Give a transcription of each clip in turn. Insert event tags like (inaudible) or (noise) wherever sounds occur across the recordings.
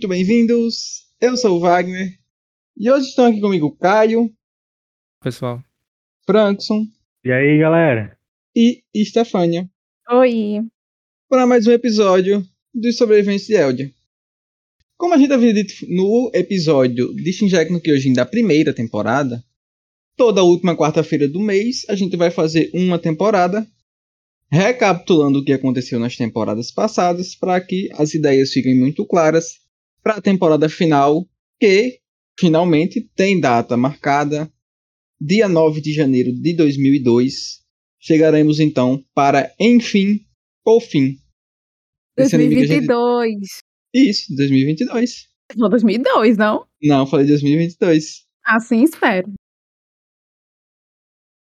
Muito bem-vindos. Eu sou o Wagner e hoje estão aqui comigo Caio, pessoal. Frankson E aí, galera? e Stefânia Oi. para mais um episódio dos Sobreviventes de Eldia. Como a gente havia dito no episódio de Shinjek no Kyojin da primeira temporada, toda última quarta-feira do mês a gente vai fazer uma temporada recapitulando o que aconteceu nas temporadas passadas para que as ideias fiquem muito claras para a temporada final, que finalmente tem data marcada, dia 9 de janeiro de 2002. Chegaremos então para, enfim, o fim. Esse anime que a gente- 2022. Isso, 2022. Não, 2002, não? Não, falei 2022. Assim espero.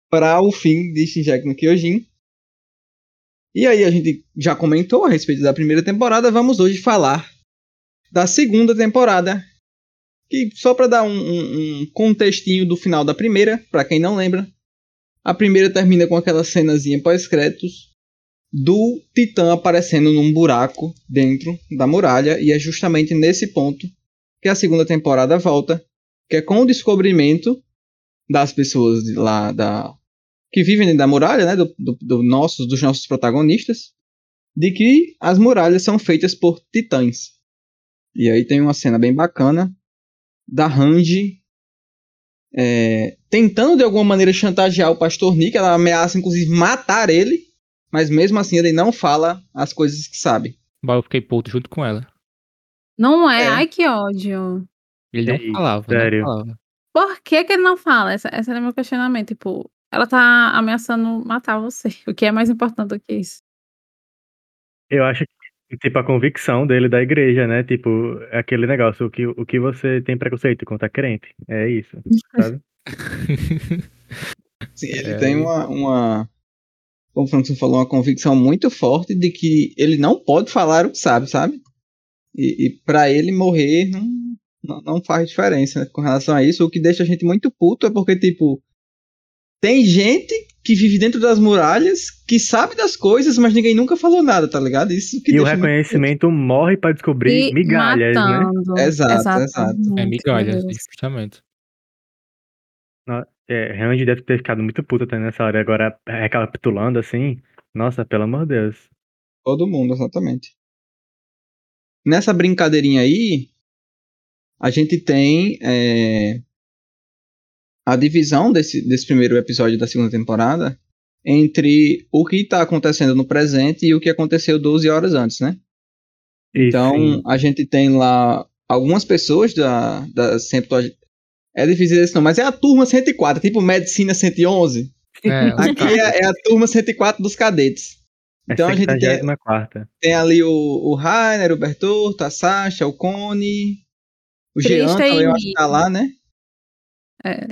Para o fim de Shinjek no Kyojin. E aí a gente já comentou a respeito da primeira temporada, vamos hoje falar da segunda temporada. Que só para dar um, um- um contextinho do final da primeira, para quem não lembra, a primeira termina com aquela cenazinha pós-créditos do Titã aparecendo num buraco dentro da muralha e é justamente nesse ponto que a segunda temporada volta, que é com o descobrimento das pessoas lá da que vivem da muralha, né, do, do- do nossos, dos nossos protagonistas, de que as muralhas são feitas por titãs. E aí tem uma cena bem bacana da Randy é, tentando de alguma maneira chantagear o Pastor Nick, ela ameaça inclusive matar ele, mas mesmo assim ele não fala as coisas que sabe. Bah, Eu fiquei puto junto com ela. Não é? É. Ai, que ódio. Ele não Ei, falava, sério? não falava. Por que, que ele não fala? Essa, esse era meu questionamento. Tipo, ela tá ameaçando matar você. (laughs) O que é mais importante do que isso? Eu acho que, tipo, a convicção dele da igreja, né? Tipo, é aquele negócio, o que, o que você tem preconceito contra crente. É isso, sabe? (laughs) Sim, ele É, tem uma, uma, como o Frankson falou, uma convicção muito forte de que ele não pode falar o que sabe, sabe? E, e para ele morrer não, não, não faz diferença né, com relação a isso. O que deixa a gente muito puto é porque, tipo, tem gente que vive dentro das muralhas, que sabe das coisas, mas ninguém nunca falou nada, tá ligado? Isso que E o deixa muito reconhecimento morre pra descobrir E migalhas, né? matando. Exato, exato. É migalhas, justamente. É, Randy deve ter ficado muito puta também nessa hora. Agora, recapitulando assim, nossa, pelo amor de Deus. Todo mundo, exatamente. Nessa brincadeirinha aí, a gente tem é, a divisão desse, desse primeiro episódio da segunda temporada entre o que está acontecendo no presente e o que aconteceu 12 horas antes, né? E Então, sim, a gente tem lá algumas pessoas da, da 100. É difícil dizer isso não, mas é a turma 104, tipo Medicina 111. É, (laughs) Aqui é, é a turma 104 dos cadetes. é Então a gente tem, 64 tem ali o, o Rainer, o Bertorto, a Sasha, o Cone, o Jean também eu acho que tá lá, né? É.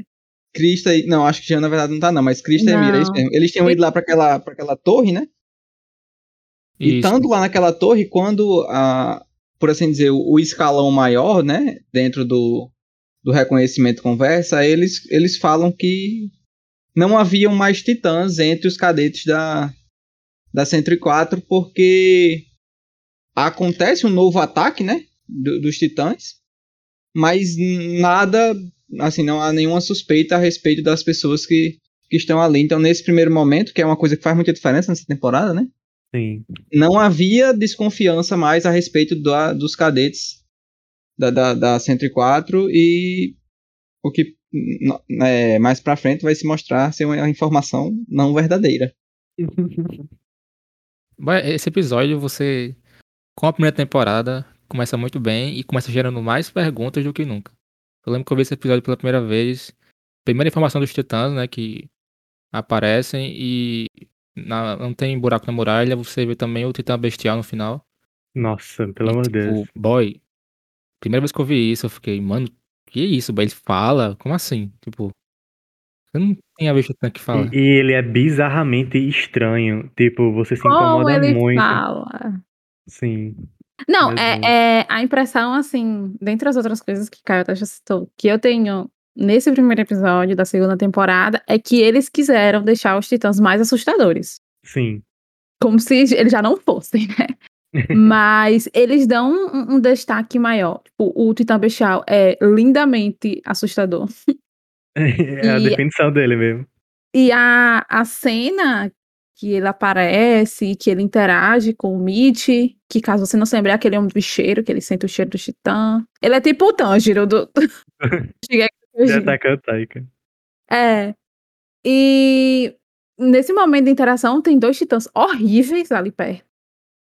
Krista e... Não, acho que Jean na verdade não tá não, mas Krista e Mira, é mesmo. Eles tinham ido lá pra aquela, pra aquela torre, né? E estando lá naquela torre, quando a, por assim dizer, o, o escalão maior, né, dentro do, do reconhecimento conversa, eles, eles falam que não haviam mais titãs entre os cadetes da, da 104, porque acontece um novo ataque, né, do- dos titãs, mas nada, assim, não há nenhuma suspeita a respeito das pessoas que, que estão ali. Então, nesse primeiro momento, que é uma coisa que faz muita diferença nessa temporada, né, Sim. não havia desconfiança mais a respeito da- dos cadetes da, da, da 104 e o que é, mais pra frente vai se mostrar ser uma informação não verdadeira. (laughs) Esse episódio, você, com a primeira temporada, começa muito bem e começa gerando mais perguntas do que nunca. Eu lembro que eu vi esse episódio pela primeira vez. Primeira informação dos titãs, né, que aparecem e na- não tem buraco na muralha. Você vê também o titã bestial no final. Nossa, pelo E, amor de tipo, Deus. boy, primeira vez que eu vi isso, eu fiquei, mano, que isso, boy? Ele fala? Como assim? Tipo, eu não tinha visto tanto que falar. E, e ele é bizarramente estranho. Tipo, você se Como incomoda ele muito. fala? Sim. Não, é, é a impressão, assim, dentre as outras coisas que Caio até já citou, que eu tenho nesse primeiro episódio da segunda temporada, é que eles quiseram deixar os titãs mais assustadores. Sim. Como se eles já não fossem, né? (laughs) Mas eles dão um, um destaque maior. Tipo, o Titã Bestial é lindamente assustador. (laughs) É a E- definição dele mesmo. E a, a cena que ele aparece, que ele interage com o Mitch, que caso você não se lembre, é aquele homem do cheiro, que ele sente o cheiro do Titã. Ele é tipo o Tanjiro do. (laughs) Titan. É. E nesse momento de interação tem dois titãs horríveis ali perto.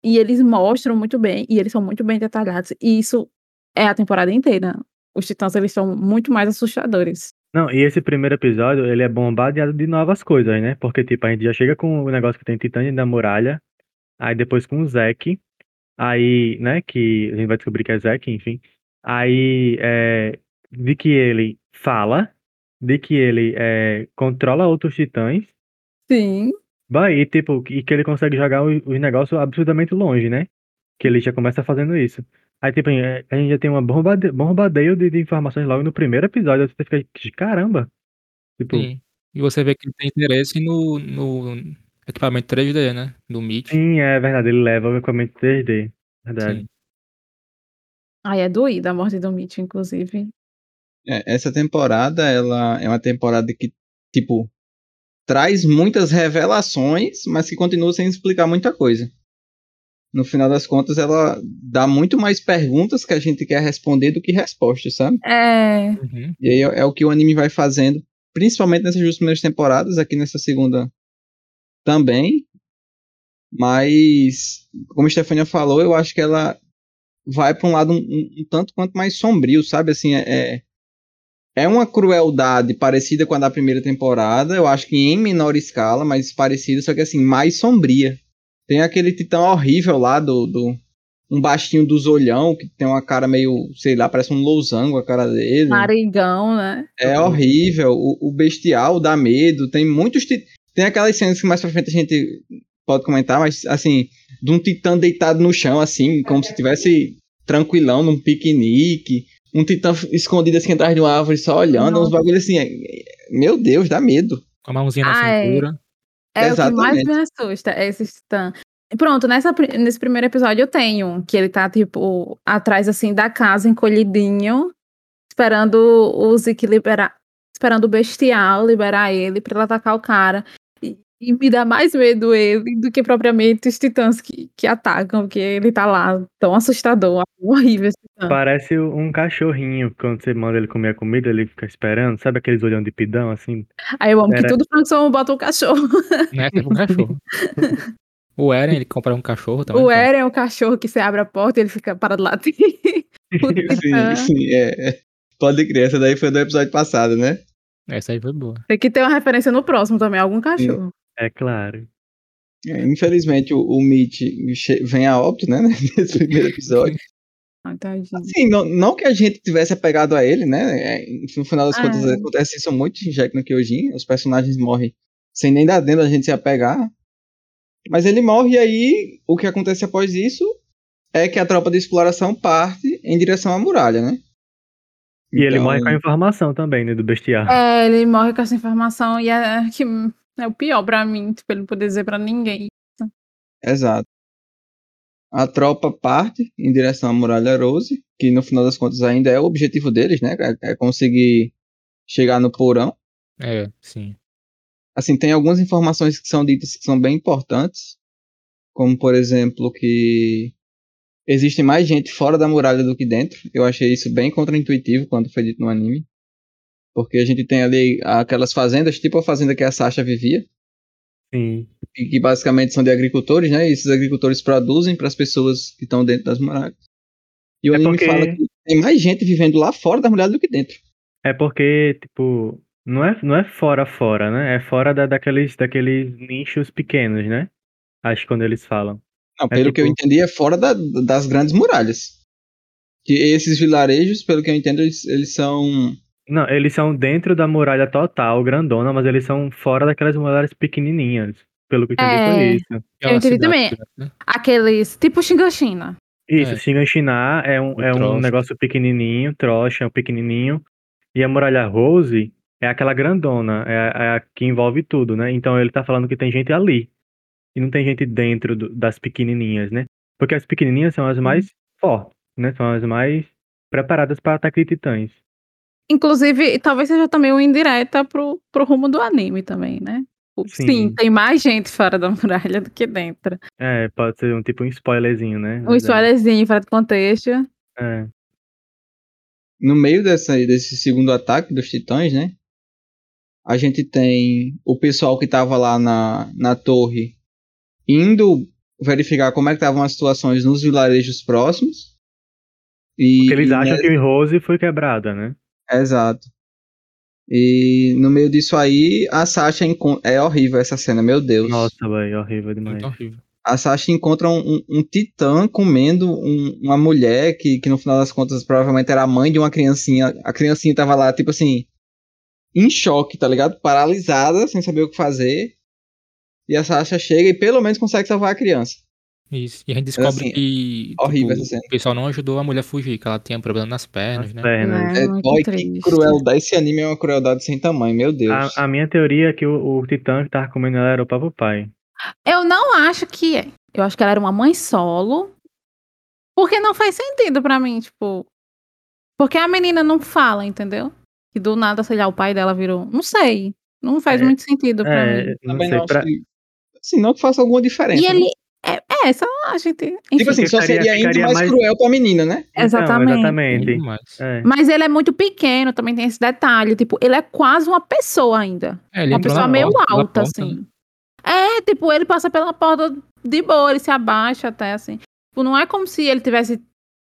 E eles mostram muito bem, e eles são muito bem detalhados. E isso é a temporada inteira. Os titãs, eles são muito mais assustadores. Não, e esse primeiro episódio, ele é bombardeado de novas coisas, né? Porque, tipo, a gente já chega com o negócio que tem Titã da Muralha, aí depois com o Zack, aí, né, que a gente vai descobrir que é Zack, enfim. Aí, é, de que ele fala, de que ele é, controla outros titãs, Sim. Bah, e tipo, e que ele consegue jogar os, os negócios absurdamente longe, né? Que ele já começa fazendo isso. Aí, tipo, a gente já tem uma bombade, bombardeio de, de informações logo no primeiro episódio. Você fica, caramba. Tipo, Sim. E você vê que ele tem interesse no, no equipamento 3D, né? Do Meet. sim, é verdade, ele leva o equipamento 3D. Verdade. Sim. Ai, é doída a morte do Mitch, inclusive. É, essa temporada, ela é uma temporada que, tipo, traz muitas revelações, mas que continua sem explicar muita coisa. No final das contas, ela dá muito mais perguntas que a gente quer responder do que respostas, sabe? É. Uhum. E aí é, é o que o anime vai fazendo, principalmente nessas duas primeiras temporadas, aqui nessa segunda também. Mas, como a Stefania falou, eu acho que ela vai para um lado um, um- tanto quanto mais sombrio, sabe? Assim, é, é- é uma crueldade parecida com a da primeira temporada, eu acho que em menor escala, mas parecida, só que assim, mais sombria. Tem aquele titã horrível lá do, do um baixinho dos olhão, que tem uma cara meio, sei lá, parece um losango a cara dele. Narigão, né? É horrível. O, o bestial dá medo. Tem muitos. ti- Tem aquelas cenas que mais pra frente a gente pode comentar, mas assim, de um titã deitado no chão, assim, como se tivesse tranquilão num piquenique. Um titã escondido assim atrás de uma árvore só olhando. Uns Nossa. bagulho assim. é- Meu Deus, dá medo. Com a mãozinha na Ah, é. É o que mais Exatamente. me assusta, é esse titã. Pronto, nessa, nesse primeiro episódio eu tenho que ele tá, tipo, atrás, assim, da casa, encolhidinho, esperando o Zeke liberar, esperando o bestial liberar ele pra ele atacar o cara. E, me dá mais medo ele do que propriamente os titãs que, que atacam, porque ele tá lá tão assustador, horrível esse titã. Parece um cachorrinho, quando você manda ele comer a comida, ele fica esperando. Sabe aqueles olhão de pidão, assim? Aí eu amo que Era- tudo Frankson bota um cachorro. (laughs) Né? Tipo um cachorro. o Eren, ele compra um cachorro também. O? Eren é o cachorro que você abre a porta e ele fica parado lá. (laughs) (laughs) Sim, sim, é. é. Pode crer, essa daí foi do episódio passado, né? Essa aí foi boa. Tem que ter uma referência no próximo também, algum cachorro. É claro. É, Infelizmente o, o Mitch che- vem a óbito, né? (laughs) Nesse primeiro episódio. (laughs) Tadinho. Assim, não, não que a gente tivesse apegado a ele, né? É, no final das Ah, contas, é. acontece isso muito em Jack no Kyojin. Os personagens morrem sem nem dar dentro a gente se apegar. Mas ele morre e aí o que acontece após isso é que a tropa de exploração parte em direção à muralha, né? E ele Então, morre com a informação também, né, do bestial. É, ele morre com essa informação e é, que é o pior pra mim, tipo, ele não poder dizer pra ninguém. Exato. A tropa parte em direção à Muralha Rose, que no final das contas ainda é o objetivo deles, né? É, é conseguir chegar no porão. É, sim. Assim, tem algumas informações que são ditas que são bem importantes, como por exemplo que existe mais gente fora da muralha do que dentro. Eu achei isso bem contraintuitivo quando foi dito no anime. Porque a gente tem ali aquelas fazendas, tipo a fazenda que a Sasha vivia, Sim. e que basicamente são de agricultores, né? E esses agricultores produzem para as pessoas que estão dentro das muralhas. E o É anime porque- fala que tem mais gente vivendo lá fora da muralha do que dentro. É porque, tipo, não é, não é fora fora, né? É fora da, daqueles, daqueles nichos pequenos, né? Acho que quando eles falam. Não, É pelo que eu tipo- entendi, é fora da- das grandes muralhas. Que esses vilarejos, pelo que eu entendo, eles, eles são. Não, eles são dentro da muralha total, grandona, mas eles são fora daquelas muralhas pequenininhas. Pelo que eu entendi É. foi isso. É Eu entendi também. né? Aqueles, tipo Xinganchina. Isso, É. Shinganshina é um, O é um negócio pequenininho, trocha, é um pequenininho. E a muralha Rose é aquela grandona, é, a- é a que envolve tudo, né? Então ele tá falando que tem gente ali. E não tem gente dentro do- das pequenininhas, né? Porque as pequenininhas são as mais fortes, né? São as mais preparadas para ataque de titãs. Inclusive, talvez seja também uma indireta pro, pro rumo do anime também, né? Sim. Sim. tem mais gente fora da muralha do que dentro. É, pode ser um tipo um spoilerzinho, né? Um spoilerzinho fora do contexto. É. No meio dessa, desse segundo ataque dos titãs, né? A gente tem o pessoal que tava lá na, na torre indo verificar como é que estavam as situações nos vilarejos próximos. E, Porque eles acham né, que o Rose foi quebrada, né? Exato. E no meio disso aí, a Sasha encon- é horrível essa cena, meu Deus. Nossa, velho, horrível demais. Muito horrível. A Sasha encontra um, um- um titã comendo um- uma mulher que, que no final das contas provavelmente era a mãe de uma criancinha. A criancinha tava lá, tipo assim, em choque, tá ligado? Paralisada, sem saber o que fazer. E a Sasha chega e pelo menos consegue salvar a criança. Isso. E a gente descobre assim, que horrível tipo, o pessoal não ajudou a mulher a fugir, que ela tinha problema nas pernas, As né? pernas. É, É, muito boy, que crueldade. Esse anime é uma crueldade sem tamanho, meu Deus. A, a minha teoria é que o, o Titã que tava comendo ela era o próprio pai. Eu não acho que é. Eu acho que ela era uma mãe solo. Porque não faz sentido pra mim, tipo. Porque a menina não fala, entendeu? Que do nada, sei lá, o pai dela virou. Não sei. Não faz É, muito sentido pra É, mim. não Também sei. não Pra, que. Assim, não que faça alguma diferença. E né? ele. É essa a gente. Enfim, Tipo assim, só Ficaria- seria ainda ficaria mais, mais- cruel pra menina, né? Então, exatamente. exatamente. É. Mas ele é muito pequeno, também tem esse detalhe. Tipo, ele é quase uma pessoa ainda. É, ele uma pessoa meio porta, alta, porta, né? assim. É, tipo, ele passa pela porta de boa, ele se abaixa até, assim. Tipo, não é como se ele tivesse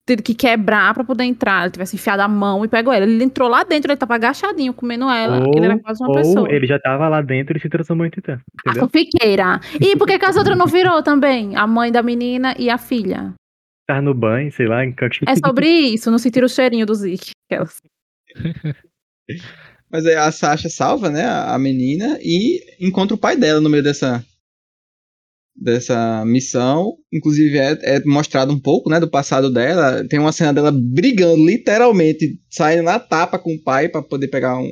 tido que quebrar pra poder entrar, ele tivesse enfiado a mão e pegou ela. Ele entrou lá dentro, ele tava agachadinho, comendo ela. Ou, ele era quase uma ou pessoa. ele já tava lá dentro e se transformou em Titã. A fanfiqueira. E por que, que as outras não virou também? A mãe da menina e a filha. Tava no banho, sei lá, em É sobre (laughs) isso, não sentir o cheirinho do Zeke. Aquelas. Mas aí a Sasha salva, né, a menina e encontra o pai dela no meio dessa dessa missão. Inclusive é, é mostrado um pouco, né, do passado dela. Tem uma cena dela brigando, literalmente, saindo na tapa com o pai pra poder pegar um,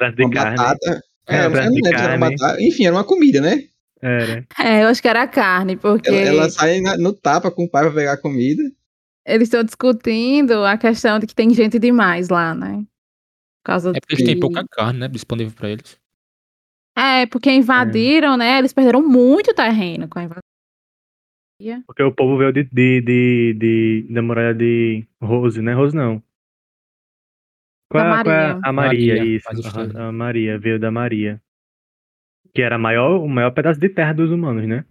uma carne. batata. É, É, era uma batata. Enfim, era uma comida, né? Era. É, eu acho que era carne, porque Ela, ela sai na- no tapa com o pai pra pegar a comida. eles estão discutindo a questão de que tem gente demais lá, né? Por causa É porque eles têm de- pouca carne, né? Disponível pra eles. É, porque invadiram, né? Eles perderam muito terreno com a invasão. Porque o povo veio de, de, de, de- da muralha de Rose, né? Rose não. Qual, Da é- qual é Maria. a Maria, Maria, isso. A, a Maria, veio da Maria. Que era maior, o maior pedaço de terra dos humanos, né?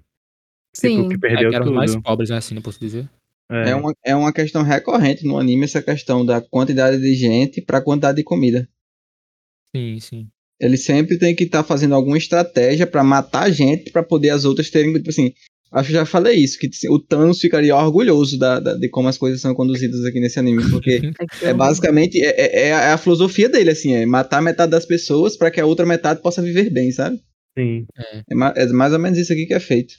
Sim. Tipo, que É, perdeu que eram os mais tudo. pobres, né? Assim, não posso dizer. É. É. uma, é uma questão recorrente no anime, essa questão da quantidade de gente pra quantidade de comida. Sim, sim. Ele sempre tem que estar fazendo alguma estratégia pra matar a gente pra poder as outras terem. Tipo assim, acho que já falei isso, que assim, o Thanos ficaria orgulhoso da, da- de como as coisas são conduzidas aqui nesse anime, porque (laughs) é basicamente é, é- é a- é a filosofia dele, assim, é matar metade das pessoas pra que a outra metade possa viver bem, sabe? Sim. É, é mais ou menos isso aqui que é feito.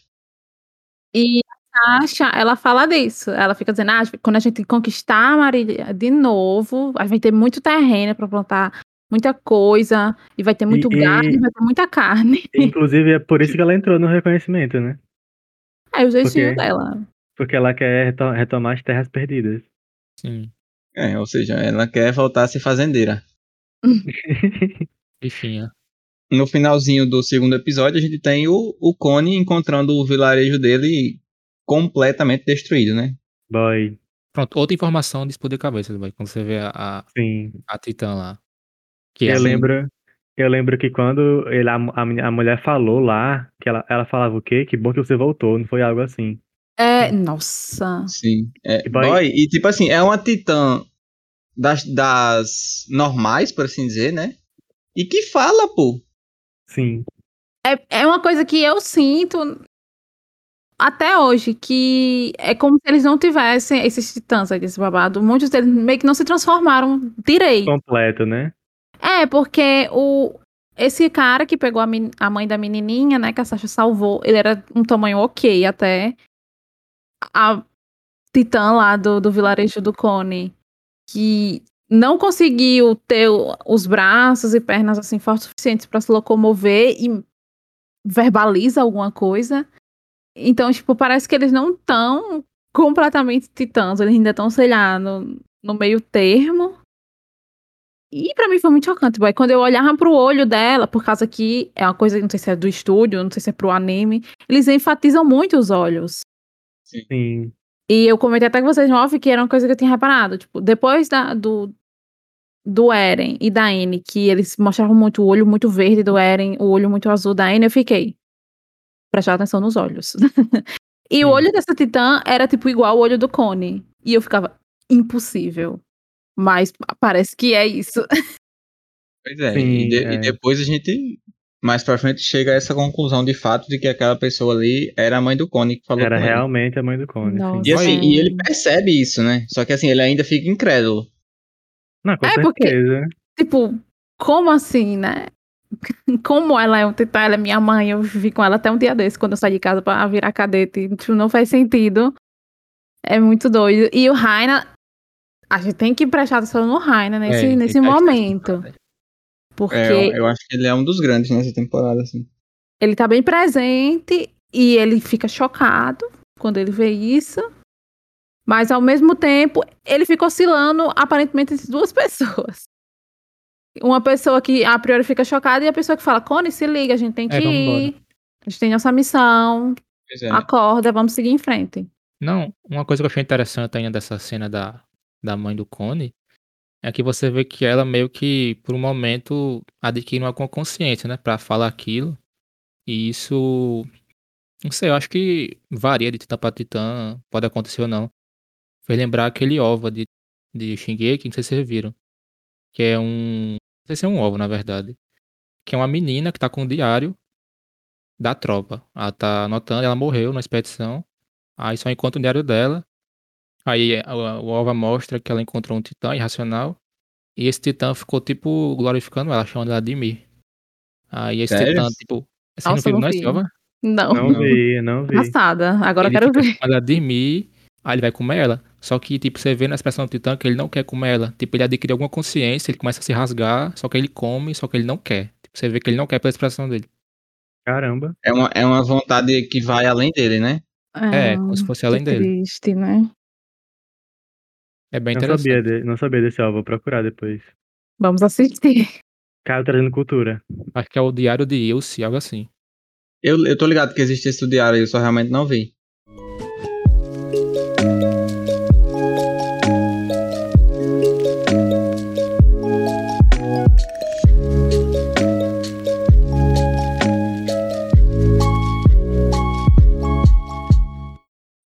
E a Sasha, ela fala disso. Ela fica dizendo, ah, quando a gente conquistar a Marília de novo, a gente vai ter muito terreno pra plantar muita coisa, e vai ter muito E- gado, e vai ter muita carne. Inclusive, é por isso que ela (laughs) entrou no reconhecimento, né? É o jeitinho Porque- dela. Porque ela quer reto- retomar as terras perdidas. Sim. É, ou seja, ela quer voltar a ser fazendeira. (laughs) Enfim, é. No finalzinho do segundo episódio, a gente tem o, o Cone encontrando o vilarejo dele completamente destruído, né? Boy, Pronto, outra informação de explodir cabeças, boy, quando você vê a, a, sim. a Titã lá. Que é Eu assim, lembro, eu lembro que quando ele, a, a, a mulher falou lá, que ela, ela falava o quê? Que bom que você voltou, não foi algo assim. É, nossa. Sim. É, E vai- boy, e tipo assim, é uma titã das, das normais, por assim dizer, né? E que fala, pô. Sim. É, é uma coisa que eu sinto até hoje, que é como se eles não tivessem esses titãs aí desse babado. Muitos deles meio que não se transformaram direito. Completo, né? É, porque o esse cara que pegou a, a mãe da menininha, né, que a Sasha salvou, ele era um tamanho ok até. A titã lá do, do vilarejo do Cone, que não conseguiu ter os braços e pernas assim fortes suficientes para se locomover e verbaliza alguma coisa. Então, tipo, parece que eles não estão completamente titãs. Eles ainda estão, sei lá, no, no meio termo. E pra mim foi muito chocante, boy. Quando eu olhava pro olho dela, por causa que é uma coisa, não sei se é do estúdio, não sei se é pro anime, eles enfatizam muito os olhos. Sim. E eu comentei até com vocês no off que era uma coisa que eu tinha reparado. Tipo, depois da, do, do Eren e da N, que eles mostravam muito o olho muito verde do Eren, o olho muito azul da N, eu fiquei. Prestar atenção nos olhos. (laughs) e o Sim. olho dessa titã era, tipo, igual o olho do Cone. E eu ficava, impossível. Mas parece que é isso. (laughs) Pois é, Sim, e, de- é. e depois a gente, mais pra frente, chega a essa conclusão de fato de que aquela pessoa ali era a mãe do Cone que falou Era com ele. realmente a mãe do Cone. E assim, e ele percebe isso, né? Só que assim, ele ainda fica incrédulo. Não, com É, porque- certeza. tipo, como assim, né? (laughs) Como ela é um titã, ela é minha mãe, eu vivi com ela até um dia desse, quando eu saí de casa pra virar cadete. Tipo, não faz sentido. É muito doido. E o Raina, a gente tem que prestar atenção no Raina nesse, É, nesse momento. Porque É, eu, eu acho que ele é um dos grandes nessa temporada, assim. ele tá bem presente e ele fica chocado quando ele vê isso. Mas ao mesmo tempo, ele fica oscilando aparentemente entre duas (laughs) pessoas. Uma pessoa que a priori fica chocada e a pessoa que fala: Cone, se liga, a gente tem que É, vamos ir. A gente tem nossa missão. É. Acorda, vamos seguir em frente. Não, uma coisa que eu achei interessante ainda dessa cena da, da mãe do Cone é que você vê que ela meio que, por um momento, adquire uma consciência, né, pra falar aquilo. E isso, não sei, eu acho que varia de titã pra titã, pode acontecer ou não. Fez lembrar aquele ova de, de Shingeki, se vocês viram. Que é um, não sei se é um ovo, na verdade. Que é uma menina que tá com o diário da tropa. Ela tá anotando, ela morreu na expedição. Aí só encontra o diário dela. Aí a- o Ova mostra que ela encontrou um titã irracional. E esse titã ficou, tipo, glorificando ela, chamando ela de Mir. Aí esse Sério? titã, tipo. Vocês não Nossa, não não esse vi. Ova? Não, Não Não. vi, não vi. passada. Agora eu ele quero fica ver. ela de Mir. Aí ele vai comer ela. Só que, tipo, você vê na expressão do titã que ele não quer comer ela. Tipo, ele adquire alguma consciência, ele começa a se rasgar, só que ele come, só que ele não quer. Tipo, você vê que ele não quer pela expressão dele. Caramba. É uma, é uma vontade que vai além dele, né? É, como se fosse além que dele. triste, né? É bem Não interessante. sabia, de, não sabia desse álbum, vou procurar depois. Vamos assistir. (laughs) Caio trazendo cultura. Acho que é o Diário de Ilse, algo assim. Eu, eu tô ligado que existe esse diário, eu só realmente não vi.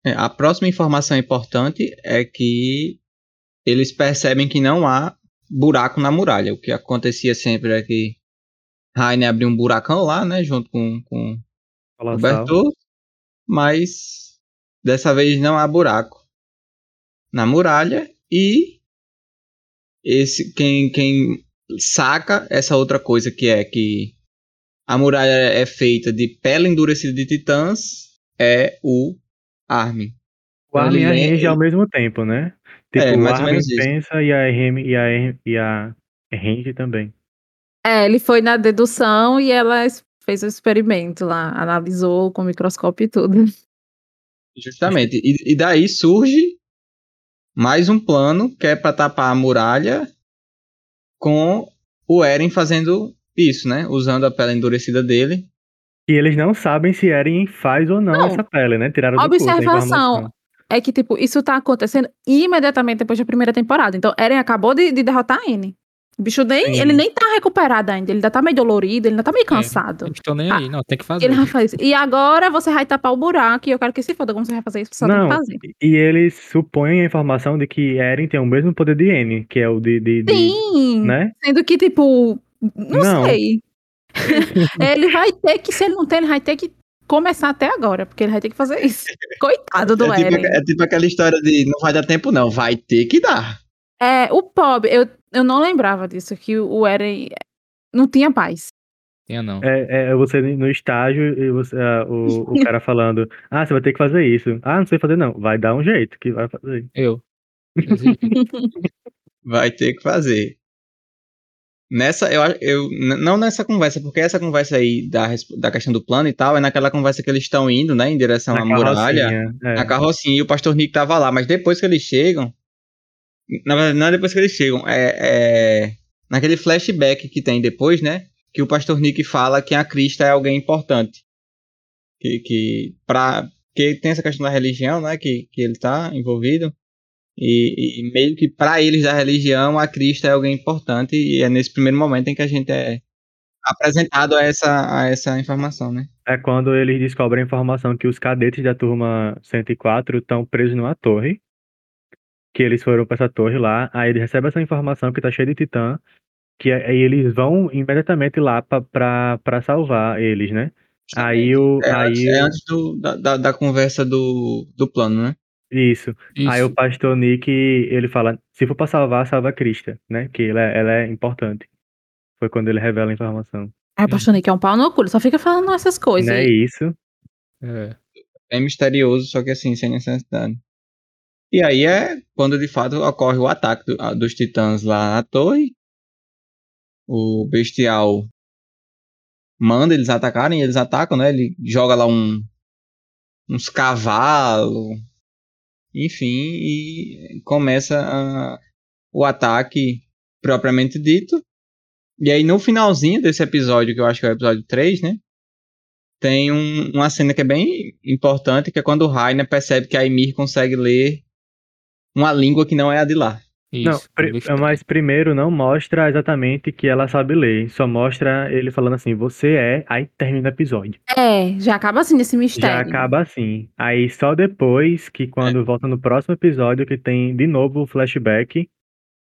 É, a próxima informação importante é que eles percebem que não há buraco na muralha. O que acontecia sempre é que Raine abriu um buracão lá, né, junto com, com o. Bertoldo, mas dessa vez não há buraco na muralha e esse quem, quem saca essa outra coisa que é que a muralha é feita de pele endurecida de titãs é o Armin. O Armin e a Range ao mesmo tempo, né? Tipo, É, o mais ou Armin menos isso. pensa e a Range e a, e a Range também. É, ele foi na dedução e ela fez o experimento lá, analisou com microscópio e tudo. Justamente. E, e daí surge mais um plano que é para tapar a muralha com o Eren fazendo isso, né? Usando a pele endurecida dele. E eles não sabem se Eren faz ou não, Não. essa pele, né? Tiraram do curso a Observação. É que, tipo, isso tá acontecendo imediatamente depois da primeira temporada. Então, Eren acabou de, de derrotar a N. O bicho nem, Sim. ele nem tá recuperado ainda. Ele ainda tá meio dolorido, ele ainda tá meio cansado. Não estou nem Ah, aí, não, tem que fazer. Ele vai fazer isso. E agora você vai tapar o buraco e eu quero que se foda como você vai fazer isso, você só Não, tem que fazer. e eles supõem a informação de que Eren tem o mesmo poder de N, que é o de, de, de- Sim! né? Sendo que, tipo, não, Não. sei. (laughs) ele vai ter que, se ele não tem, ele vai ter que começar até agora, porque ele vai ter que fazer isso. Coitado do É tipo, Eren. é tipo aquela história de não vai dar tempo, não. Vai ter que dar. É, o Pob, eu, eu não lembrava disso, que o Eren não tinha paz. Tinha não. É, é você no estágio e você, ah, o, o cara (laughs) falando, ah, você vai ter que fazer isso. Ah, não sei fazer não. Vai dar um jeito que vai fazer. Eu. (laughs) Vai ter que fazer. Nessa, eu, eu não nessa conversa, porque essa conversa aí da, da questão do plano e tal, é naquela conversa que eles estão indo, né, em direção Na à muralha, é. na carrocinha, e o pastor Nick tava lá, mas depois que eles chegam, na verdade, não é depois que eles chegam, é, é naquele flashback que tem depois, né, que o pastor Nick fala que a Crista é alguém importante, que, que pra, que tem essa questão da religião, né, que, que ele tá envolvido, e, e meio que para eles da religião, a Cristo é alguém importante e é nesse primeiro momento em que a gente é apresentado a essa, a essa informação, né? É quando eles descobrem a informação que os cadetes da turma 104 estão presos numa torre. Que eles foram pra essa torre lá. Aí eles recebem essa informação que tá cheia de titã. Que aí eles vão imediatamente lá pra salvar eles, né? Aí o. É, aí, é antes do, da, da, da conversa do, do plano, né? Isso. Isso. Aí o pastor Nick, ele fala, se for pra salvar, salva a Krista, né? Que ela, é- ela é importante. Foi quando ele revela a informação. Aí o pastor Nick é um pau no cu, ele só fica falando essas coisas. Não é isso? É. É misterioso, só que assim, sem necessidade. E aí é quando de fato ocorre o ataque do- a- dos titãs lá na torre. O bestial manda eles atacarem, eles atacam, né? Ele joga lá um uns cavalos, enfim, e começa a- o ataque propriamente dito. E aí no finalzinho desse episódio, que eu acho que é o episódio 3, né? Tem um- uma cena que é bem importante, que é quando o Rainer percebe que a Ymir consegue ler uma língua que não é a de lá. Isso. Não, mas primeiro não mostra exatamente que ela sabe ler. Só mostra ele falando assim, você é, aí termina o episódio. É, já acaba assim nesse mistério. Já acaba assim. Aí só depois que quando volta no próximo episódio que tem de novo o flashback,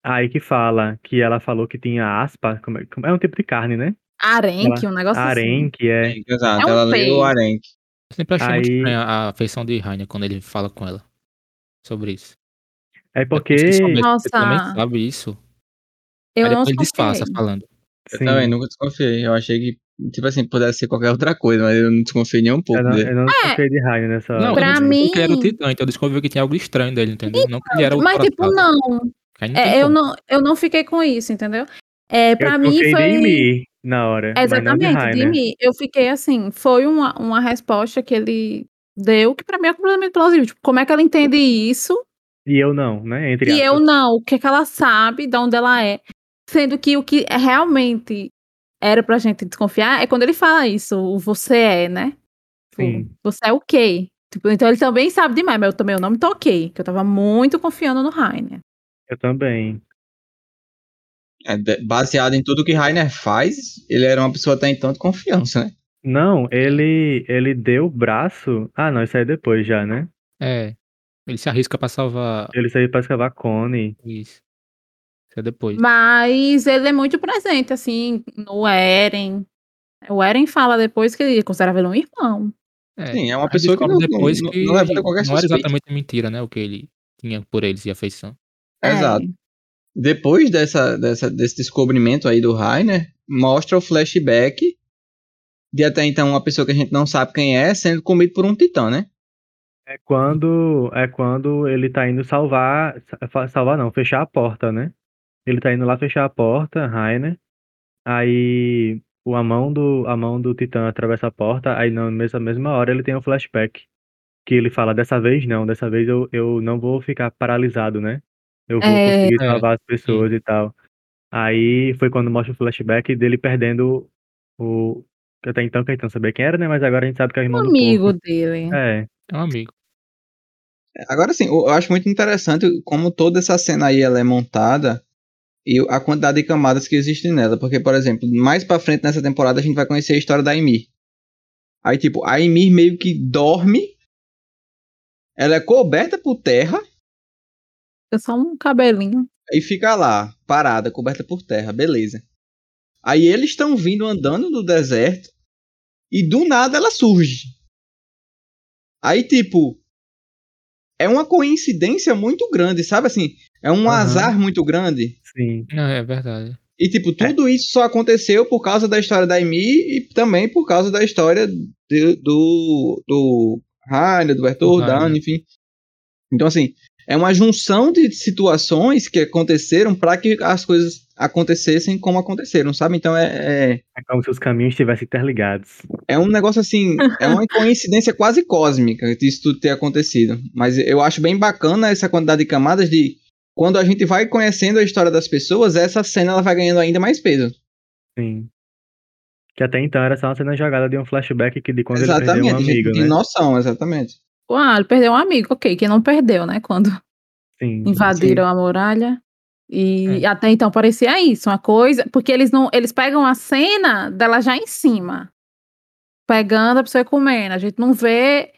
aí que fala que ela falou que tinha aspa, como é, como- é um tipo de carne, né? Arenque, um negócio Harém, que é Exato, É um ela peixe. o Arenque. Eu sempre achei muito Aí- estranha a afeição de Rainer quando ele fala com ela sobre isso. É É porque Nossa. Você também sabe isso. Eu Aí não depois disfarça desconfiei. falando. Eu sim, também nunca desconfiei. Eu achei que, tipo assim, pudesse ser qualquer outra coisa, mas eu não desconfiei nem um pouco eu não, dele. eu não desconfiei de Rainer nessa Não, hora. Pra eu não descobri mim- ele era o Titã, então eu descobri que tinha algo estranho dele, entendeu? Não que ele era o Mas, tipo, não. É, eu, não eu não fiquei com isso, entendeu? É, pra eu mim foi. de Ymir na hora, mas não de Exatamente, de Rainer. mim. Eu fiquei assim, foi uma, uma resposta que ele deu que pra mim é completamente plausível. Tipo, como é que ela entende isso E eu não, né? Entre e eu não? O que, é que ela sabe de onde ela é? Sendo que o que é realmente era pra gente desconfiar é quando ele fala isso, o você é, né? Tipo, Sim. Você é o quê? Tipo, então ele também sabe demais, mas eu também eu não me toquei, que eu tava muito confiando no Rainer. Eu também. É, baseado em tudo que Rainer faz, ele era uma pessoa até então de confiança, né? Não, ele ele deu o braço. Ah, não, isso aí é depois já, né? É. Ele se arrisca pra salvar Ele saiu pra escavar Cone. isso. Isso é depois. Mas ele é muito presente, assim, no Eren. O Eren fala depois que ele considerava ele um irmão. É. Sim, é uma pessoa que não, depois não, que não levanta qualquer não era suspeita. exatamente mentira, né? O que ele tinha por eles e afeição. Exato. É. Depois dessa, dessa, desse descobrimento aí do Rainer, mostra o flashback de até então uma pessoa que a gente não sabe quem é sendo comido por um titã, né? É quando é quando ele tá indo salvar, sa- salvar não, fechar a porta, né? Ele tá indo lá fechar a porta, Rainer. Aí a mão do a mão do Titã atravessa a porta, aí na mesma, mesma hora ele tem um flashback que ele fala dessa vez não, dessa vez eu, eu não vou ficar paralisado, né? Eu vou É. conseguir É, salvar as pessoas e tal. Aí foi quando mostra o flashback dele perdendo o até então que a gente não sabia quem era, né? Mas agora a gente sabe que é o Um irmão do amigo porco. dele. É, É um amigo. Agora sim, eu acho muito interessante como toda essa cena aí ela é montada e a quantidade de camadas que existem nela. Porque, por exemplo, mais pra frente nessa temporada a gente vai conhecer a história da Ymir. Aí, tipo, a Ymir meio que dorme, ela é coberta por terra É só um cabelinho. e fica lá, parada, coberta por terra, beleza. Aí eles estão vindo andando no deserto e do nada ela surge. Aí, tipo, é uma coincidência muito grande, sabe assim? É um Aham. azar muito grande. sim. Não, é verdade. E, tipo, tudo isso só aconteceu por causa da história da Amy e também por causa da história de- do, do Rainer, do Rainer. Dan, enfim. Então, assim, é uma junção de situações que aconteceram para que as coisas acontecessem como aconteceram, sabe? Então é, é, É como se os caminhos estivessem interligados. é um negócio assim, (laughs) é uma coincidência quase cósmica disso tudo ter acontecido. Mas eu acho bem bacana essa quantidade de camadas de quando a gente vai conhecendo a história das pessoas, essa cena ela vai ganhando ainda mais peso. Sim. Que até então era só uma cena jogada de um flashback que de quando ele perdeu exatamente, um amigo, tem né? noção, exatamente. Ah, ele perdeu um amigo, ok. Quem não perdeu, né? Quando Sim. invadiram a muralha. E até então parecia isso, uma coisa. Porque eles não. Eles pegam a cena dela já em cima. Pegando a pessoa e comendo. A gente não vê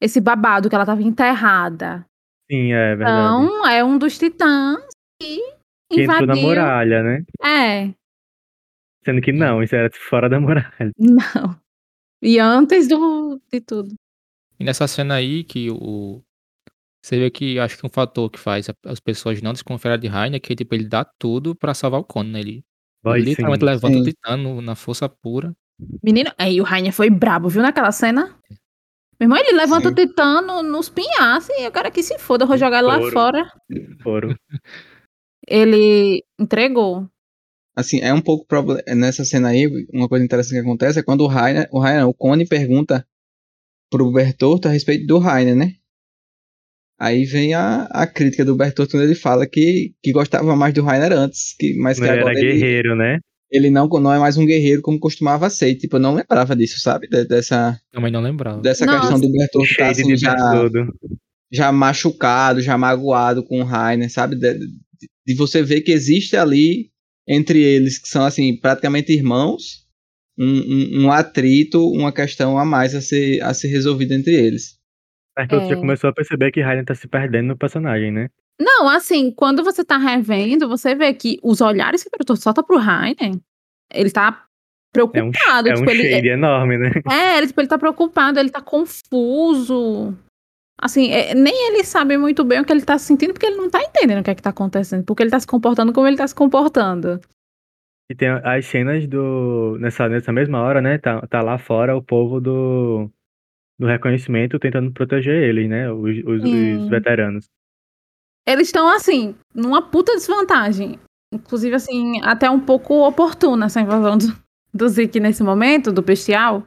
esse babado que ela tava enterrada. Sim, é verdade. Então, é um dos titãs que que entrou na invadiu. muralha, né? É, Sendo que não, isso era fora da muralha. (laughs) não. E antes do, de tudo. E nessa cena aí que o. Você vê que acho que um fator que faz as pessoas não desconfiarem de Rainer é que tipo, ele dá tudo pra salvar o Conan. né? Ele Vai sim. literalmente levanta sim. o Titã no- na força pura. Menino, aí o Rainer foi brabo, viu, naquela cena? Meu irmão, ele levanta Sim. o titã no- nos pinhaços e o cara que se foda, eu vou jogar ele lá fora. Foram. (laughs) Ele entregou. Assim, é um pouco nessa cena aí, uma coisa interessante que acontece é quando o Rainer, o Rainer, o Cone pergunta pro Bertolt a respeito do Rainer, né? Aí vem a, a crítica do Bertolt quando ele fala que, que gostava mais do Rainer antes, que, mas que Ele era agora ele, guerreiro, né? ele não, não é mais um guerreiro como costumava ser. E, Tipo, eu não lembrava disso, sabe? De- dessa Também não lembrava. dessa Nossa. questão do Bertolt O tá, assim, já, todo. já machucado, já magoado com o Rainer, sabe? De, de- de você ver que existe ali entre eles, que são assim, praticamente irmãos, um, um, um atrito, uma questão a mais a ser, a ser resolvida entre eles. Bertolt já É. começou a perceber que Raiden tá se perdendo no personagem, né? Não, assim, quando você tá revendo, você vê que os olhares que o Bertolt solta pro Rainer, ele tá É um, preocupado. é um tipo, ele, shade enorme, né? É, ele, tipo, ele tá preocupado, ele tá confuso. Assim, é, nem ele sabe muito bem o que ele tá sentindo, porque ele não tá entendendo o que é que tá acontecendo. Porque ele tá se comportando como ele tá se comportando. E tem as cenas do. Nessa, nessa mesma hora, né? Tá, tá lá fora o povo do. Do reconhecimento tentando proteger eles, né? Os, os, os veteranos. Eles estão, assim, numa puta desvantagem. Inclusive, assim, até um pouco oportuna essa invasão do, do Zeke nesse momento, do bestial.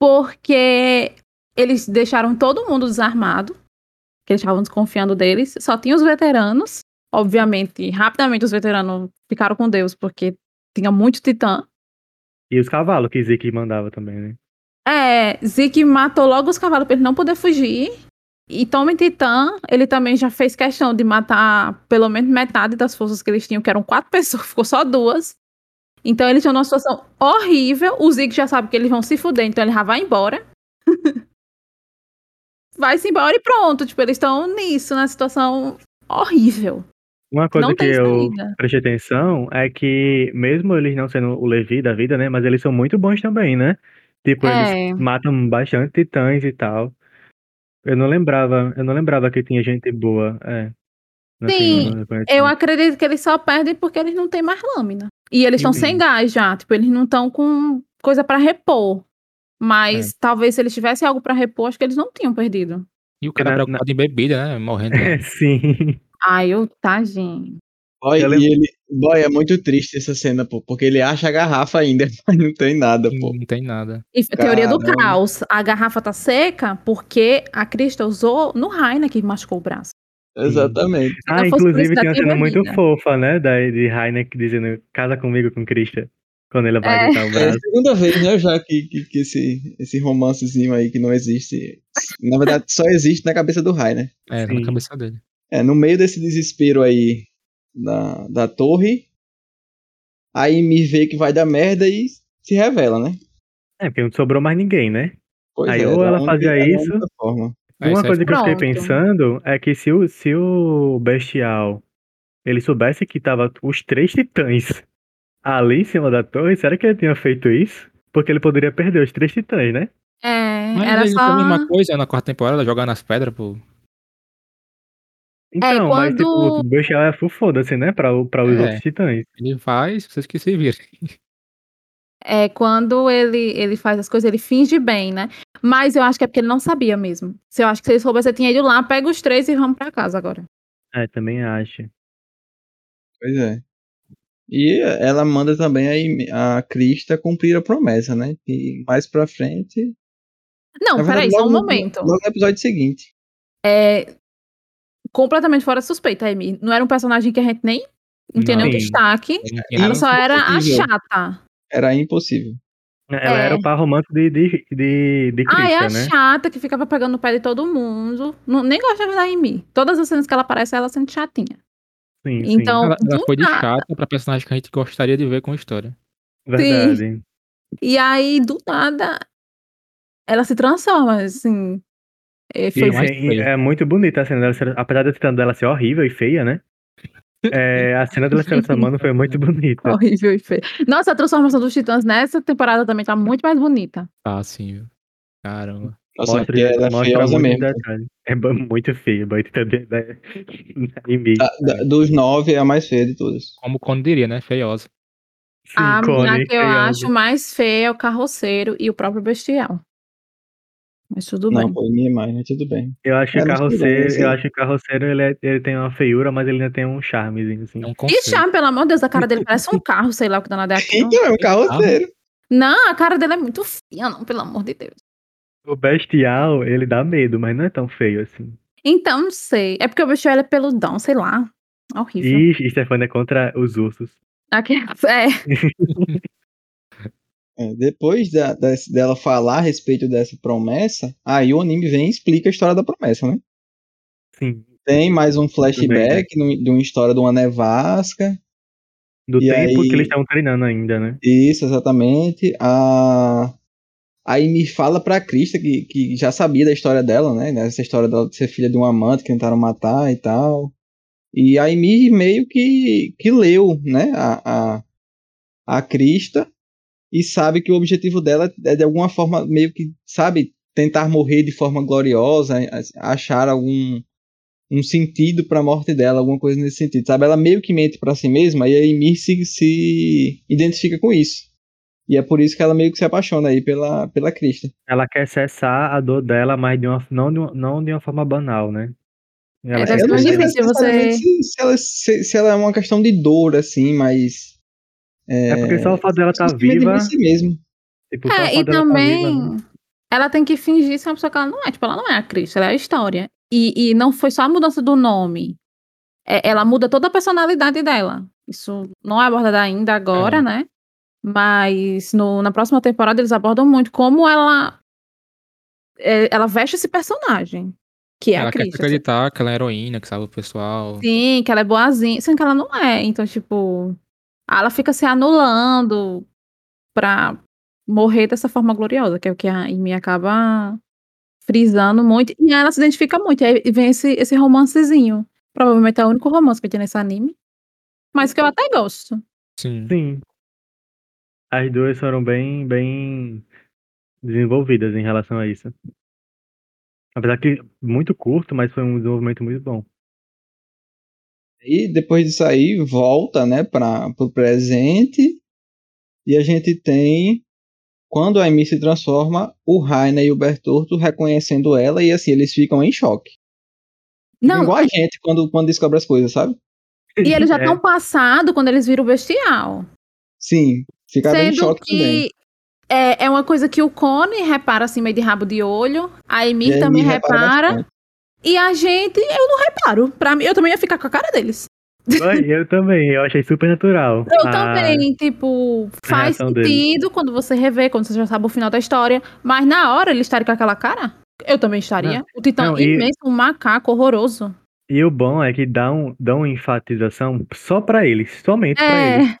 Porque eles deixaram todo mundo desarmado. Que eles estavam desconfiando deles. Só tinha os veteranos. Obviamente, rapidamente os veteranos ficaram com Deus, porque tinha muito titã. E os cavalos que Zeke mandava também, né? É, Zeke matou logo os cavalos pra ele não poder fugir. E Tommy Titã, ele também já fez questão de matar pelo menos metade das forças que eles tinham, que eram quatro (laughs) pessoas, ficou só duas. Então eles estão numa situação horrível. O Zeke já sabe que eles vão se fuder, então ele já vai embora. (laughs) Vai-se embora e pronto. Tipo, eles estão nisso, na situação horrível. Uma coisa Não que eu prestei atenção é que, mesmo eles não sendo o Levi da vida, né? Mas eles são muito bons também, né? Tipo, É. eles matam bastante titãs e tal. Eu não lembrava, eu não lembrava que tinha gente boa. É. Assim, Sim, no reconhecimento. Eu acredito que eles só perdem porque eles não têm mais lâmina. E eles estão sem gás já. Tipo, eles não estão com coisa pra repor. Mas talvez se eles tivessem algo pra repor, acho que eles não tinham perdido. E o cara Na- preocupado em bebida, né? Morrendo. É, (laughs) sim. Ai, eu, tadinho. Boy, e ele, boy, é muito triste essa cena, pô, porque ele acha a garrafa ainda, (laughs) mas não tem nada, pô. Não tem nada. E teoria do caos. A garrafa tá seca porque a Krista usou no Rainer que machucou o braço. Exatamente. Ah, inclusive tem uma cena muito fofa, né? Da, de Heineck dizendo, casa comigo com Krista. Quando ele vai É. botar o É a braço. segunda vez, né, já que, que, que esse, esse romancezinho aí que não existe. Na verdade, só existe na cabeça do Rai, né? (laughs) É, Sim. na cabeça dele. É, no meio desse desespero aí da, da torre, aí me vê que vai dar merda e se revela, né? É, porque não sobrou mais ninguém, né? Pois Aí é, ou da ela fazia isso-. É, Uma coisa que eu fiquei pensando é que se o, se o Bestial ele soubesse que tava os três titãs ali em cima da torre, será que ele tinha feito isso? Porque ele poderia perder os três titãs, né? É, Mas era ele só. a mesma coisa na quarta temporada, jogando as pedras, pô. Então, mas tipo, quando- o Bestial é full foda-se, né? Pra, o- pra os É. outros titãs. Ele faz, vocês que se virem. É, quando ele, ele faz as coisas, ele finge bem, né? Mas eu acho que é porque ele não sabia mesmo. Se eu acho que se ele soubesse, ele tinha ido lá, pega os três e vamos pra casa agora. É, também acho. Pois é. E ela manda também a, a Krista cumprir a promessa, né? E mais pra frente. Não, peraí, só um momento. Logo no episódio seguinte. É completamente fora de suspeita, Amy. Não era um personagem que a gente nem não tinha Não. nenhum Sim. destaque. Tinha Ela só era a chata. Era impossível. Ela É. era o par romântico de, de, de, de Ah, é a né? chata que ficava pegando no pé de todo mundo. Não, nem gostava da Amy. Todas as cenas que ela aparece, ela sendo chatinha. Sim, sim. Então, Ela, ela do foi de nada. chata pra personagem que a gente gostaria de ver com história. Verdade. E aí, do nada, ela se transforma, assim. É, E, foi mais assim, feia. é muito bonita a cena dela, apesar de tentando dela ser horrível e feia, né? É, a cena dela se transformando foi muito bonita. horrível e feia. Nossa, a transformação dos titãs nessa temporada também tá muito mais bonita. Ah, sim, viu? Caramba. Nossa, Mostra, ela é mostra feiosa muito mesmo. detalhe. É muito feia, muito também, né? Da- da- dos nove é a mais feia de todas. Como o Cone diria, né? Feiosa. Sim, a minha que eu feiosa. acho mais feia é o carroceiro e o próprio bestial. Mas tudo Não, bem. foi minha mais, mas tudo bem. Eu acho que É, bem, carroceiro, assim. eu acho que o carroceiro ele, é- ele tem uma feiura, mas ele ainda tem um charmezinho, assim. É um E. Charme, pelo amor de Deus, a cara dele (laughs) parece um carro, sei lá o que danado é aquilo. Então, é um carroceiro. Não, a cara dele é muito feia, não, pelo amor de Deus. O bestial, ele dá medo, mas não é tão feio assim. Então, não sei. É porque o bestial ele é peludão, sei lá. Horrível. E, e Stefano é contra os ursos. Aqui, (laughs) é, (laughs) É, depois da- desse- dela falar a respeito dessa promessa, aí o anime vem e explica a história da promessa, né? Sim. Tem mais um bem, flashback no- de uma história de uma nevasca. Do tempo aí- que eles estão treinando ainda, né? Isso, exatamente. A... Aí me fala pra Krista que, que já sabia da história dela, né? Essa história dela de ser filha de um amante que tentaram matar e tal. E a Amy meio que, que leu, né? A, a, a Krista e sabe que o objetivo dela é de alguma forma meio que, sabe, tentar morrer de forma gloriosa, a- achar algum um sentido pra morte dela, alguma coisa nesse sentido, sabe? Ela meio que mente pra si mesma e a Ymir se, se identifica com isso. E é por isso que ela meio que se apaixona aí pela, pela Krista. Ela quer cessar a dor dela, mas de uma, não, de uma, não de uma forma banal, né? Ela, É, deve Eu não sei difícil você- se, se ela, se, se ela é uma questão de dor, assim, mas. É porque só o fato dela estar tá viva. em si mesmo. Tipo, É, e dela tá também viva, né? ela tem que fingir ser uma pessoa que ela não é. Tipo, ela não é a Cristo, ela é a história. E, e não foi só a mudança do nome. É, ela muda toda a personalidade dela. Isso não é abordado ainda agora, É. né? Mas no- na próxima temporada eles abordam muito como ela. é, ela veste esse personagem. Que é ela a quer Cristo. acreditar que ela é heroína, que salva o pessoal. Sim, que ela é boazinha, sendo que ela não é. Então, tipo, ela fica se anulando pra morrer dessa forma gloriosa, que é o que a Amy acaba frisando muito. E ela se identifica muito. E aí vem esse, esse romancezinho. Provavelmente é o único romance que tem nesse anime. Mas que eu até gosto. Sim. Sim. As duas foram bem, bem desenvolvidas em relação a isso. Apesar que muito curto, mas foi um desenvolvimento muito bom. E depois disso aí, volta, né, para o presente. E a gente tem, quando a Amy se transforma, o Rainer e o Bertorto reconhecendo ela. E assim, eles ficam em choque. Não, Igual a gente quando, quando descobre as coisas, sabe? e eles já É. estão passados quando eles viram o bestial. Sim, ficaram em choque também. que é, é uma coisa que o Cone repara assim, meio de rabo de olho. A Emir também Amy repara. E a gente, eu não reparo. Pra mim, eu também ia ficar com a cara deles. Eu também, eu achei super natural. (laughs) Eu Ah, também, tipo, faz reação deles. sentido quando você revê, quando você já sabe o final da história. Mas na hora eles estarem com aquela cara, eu também estaria. o Titã não, e- imenso, um macaco horroroso. E o bom é que dá, um, dá uma enfatização só pra eles, somente pra eles. É,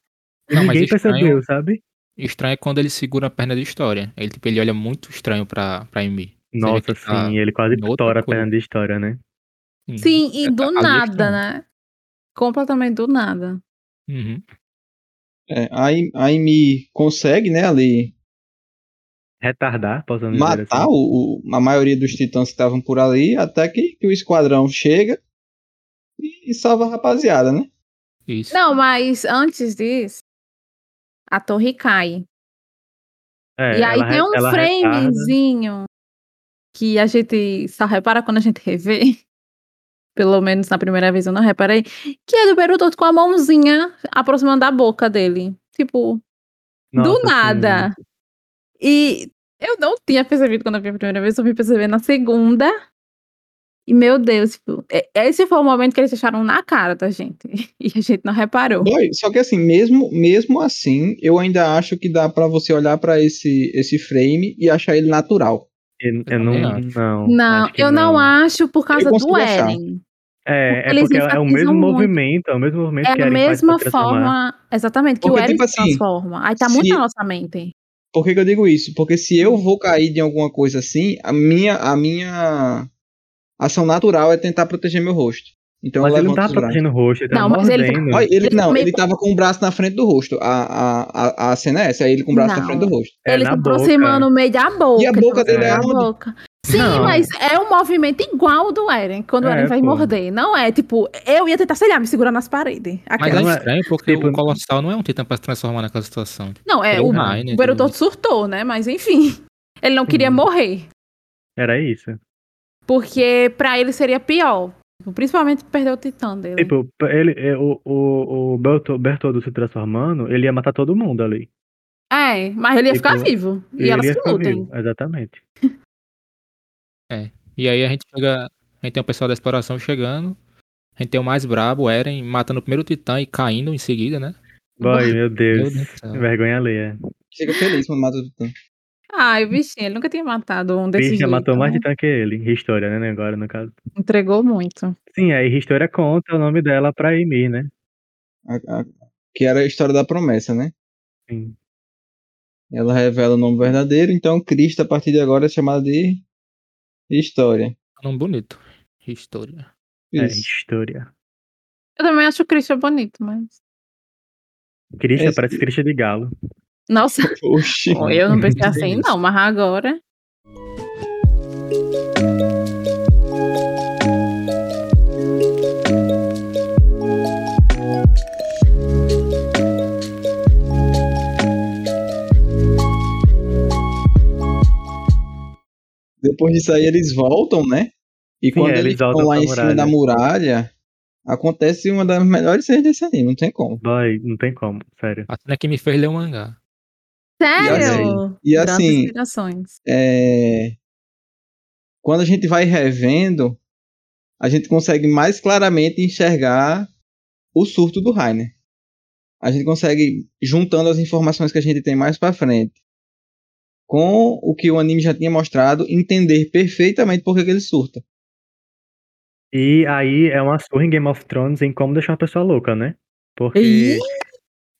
E Não, ninguém estranho- percebeu, sabe? Estranho é quando ele segura a perna de história. Ele, tipo, ele olha muito estranho pra, pra Amy. Nossa, tá sim, ele quase estoura a perna de história, né? sim, e É, do é nada, né? Completamente do nada. Uhum. É, a, Am- a Amy consegue, né, ali Retardar, posso dizer matar assim. o, o- a maioria dos titãs que estavam por ali, até que, que o esquadrão chega e, e salva a rapaziada, né? Isso. Não, mas antes disso, a torre cai. É, e aí ela tem um framezinho que a gente só repara quando a gente (laughs) revê. pelo menos na primeira vez eu não reparei, que é do Berutoto com a mãozinha aproximando da boca dele. Tipo, Nossa, do sim. nada. E eu não tinha percebido quando eu vi a primeira vez, eu vim perceber na segunda. E meu Deus, tipo, esse foi o momento que eles deixaram na cara da gente. (laughs) E a gente não reparou. Boy, só que assim, mesmo, mesmo assim, eu ainda acho que dá pra você olhar pra esse, esse frame e achar ele natural. Eu, eu não, acho. não. Não, eu não acho por causa do. Eren. É, porque é eles porque é o mesmo muito. movimento, é o mesmo movimento É que a mesma forma, exatamente, que Porque, o Eren tipo se assim, transforma. Aí tá muito se- na nossa mente. Por que, que eu digo isso? Porque se eu vou cair de alguma coisa assim, a minha, a minha ação natural é tentar proteger meu rosto. Então Mas ele não tá protegendo o rosto, ele tá Não, mas ele-. Olha, ele, Ele não, também- ele tava com o braço na frente do rosto. A, a, a, a cena é essa, aí ele com o braço na Não. frente do rosto. É ele na se boca. aproximando no meio da boca. E a boca se dele é onde? boca. Sim, Não. mas é um movimento igual do Eren, quando o É, Eren vai pô. morder. Não é, tipo, eu ia tentar, sei lá, me segurar nas paredes. Mas Aquela. Não é é- estranho porque tipo- o Colossal não é um titã pra se transformar naquela situação. Não, é, É o, o o Berutoto surtou, né? Mas enfim, (laughs) ele não queria Uhum. morrer. Era isso. Porque pra ele seria pior. Principalmente perder o titã dele. Tipo, ele, é, o, o, o Berto- Bertoldo se transformando, ele ia matar todo mundo ali. É, mas ele ia ficar Tipo, vivo. E, ele elas ficar lutem. vivo, Exatamente. E aí a gente chega. A gente tem o pessoal da exploração chegando. A gente tem o mais brabo, o Eren, matando o primeiro titã e caindo em seguida, né? Boy, meu (laughs) Meu Deus. Deus do céu. Vergonha alheia. Fica feliz quando mata o Titã. Ai, o bichinho, ele nunca tinha matado um desse Bicho já matou mais né? titã que ele. História, né? Agora, no caso. Entregou muito. Sim, aí História conta o nome dela pra Ymir, né? A- a- que era a história da promessa, né? Sim. Ela revela o nome verdadeiro, então Cristo, a partir de agora, é chamada de História. Nome bonito. História. É, Isso. História. Eu também acho o Christian bonito, mas. Esse- parece Christian de Galo. Nossa, Oxi. eu não pensei assim, não, mas agora. Depois disso aí eles voltam, né? E Sim, quando é, eles estão lá em cima da muralha, acontece uma das melhores cenas desse anime, não tem como. Boy, não tem como, sério. A cena que me fez ler o mangá. Sério? E assim, inspirações. é, quando a gente vai revendo, a gente consegue mais claramente enxergar o surto do Rainer. A gente consegue, juntando as informações que a gente tem mais pra frente, com o que o anime já tinha mostrado, entender perfeitamente por que ele surta. E aí é uma surra em Game of Thrones em como deixar uma pessoa louca, né? Porque!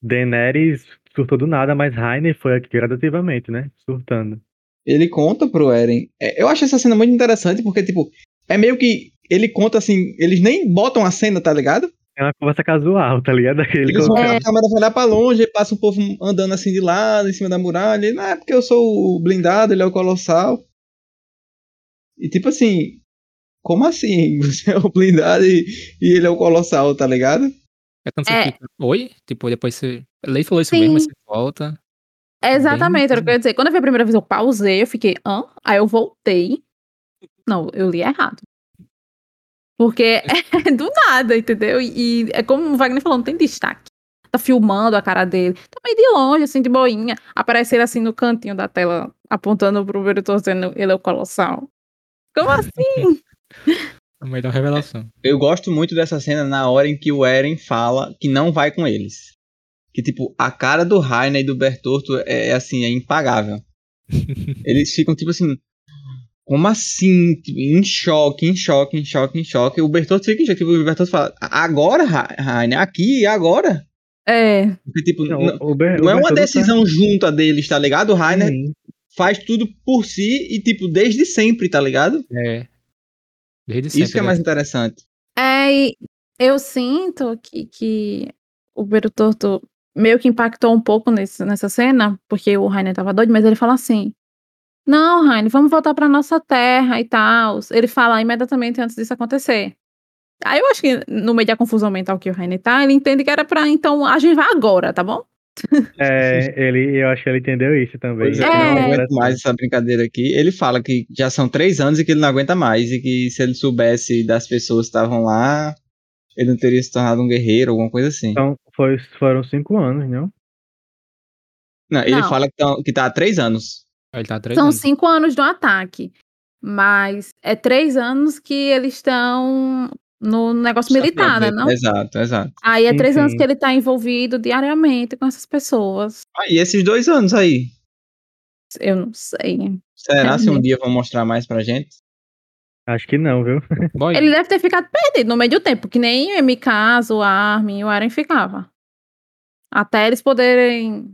Daenerys surtou do nada, mas Rainer foi aqui gradativamente, né? Surtando. ele conta pro Eren. É, eu acho essa cena muito interessante porque, tipo, é meio que ele conta assim, eles nem botam a cena, tá ligado? É uma conversa casual, tá ligado? (laughs) Ele Eles vão, a câmera vai olhar pra longe, passa um povo andando assim de lado, em cima da muralha. Ele, não, é porque eu sou o blindado, ele é o colossal. E tipo assim, como assim? (laughs) Você é o blindado e, e ele é o colossal, tá ligado? É É. você fica, oi? Tipo, depois você. Lei falou isso Sim. mesmo, mas você volta. Exatamente, era o Bem- que eu ia dizer. Quando eu vi a primeira vez, eu pausei, eu fiquei, hã? Aí eu voltei. Não, eu li errado. Porque (laughs) (laughs) é do nada, entendeu? E, e é como o Wagner falou, não tem destaque. Tá filmando a cara dele. Tá meio de longe, assim, de boinha. Aparece ele assim no cantinho da tela, apontando pro Verutor dizendo ele é o colossal. Como (laughs) assim? A melhor revelação. Eu gosto muito dessa cena na hora em que o Eren fala que não vai com eles. Que, tipo, a cara do Rainer e do Bertorto é, é, assim, é impagável. (laughs) Eles ficam, tipo assim, como assim? Tipo, em choque, em choque, em choque, em choque. O Bertorto fica em choque. Tipo, o Bertorto fala, agora, Ra- Rainer? Aqui, agora? É, Porque, tipo, Não, não, o Ber- não o é uma Bertoldo tá- decisão junta deles, tá ligado? O Rainer Sim. faz tudo por si e, tipo, desde sempre, tá ligado? É. Desde sempre. Isso que é né? mais interessante. É, e eu sinto que, que o Berutorto meio que impactou um pouco nesse, nessa cena, porque o Rainer tava doido, mas ele fala assim: Não, Rainer, vamos voltar pra nossa terra e tal. Ele fala imediatamente antes disso acontecer. Aí eu acho que no meio da confusão mental que o Rainer tá, ele entende que era pra, então, a gente vai agora, tá bom? É, ele, eu acho que ele entendeu isso também. Pois é, É. eu não aguento mais essa brincadeira aqui. Ele fala que já são três anos e que ele não aguenta mais. E que se ele soubesse das pessoas que estavam lá, ele não teria se tornado um guerreiro, alguma coisa assim. Então, foi, foram cinco anos, não? Não, ele Não. fala que tá, que tá há três anos. Ele tá três São anos. cinco anos do ataque. Mas é três anos que eles estão no negócio militar, né? Não? Exato, exato. Aí é três anos sim. que ele tá envolvido diariamente com essas pessoas. Ah, e esses dois anos aí? Eu não sei. Será É se um dia vão mostrar mais pra gente? Acho que não, viu? Boy, Ele deve ter ficado perdido no meio do tempo, que nem o MK, o Armin e o Eren ficava. Até eles poderem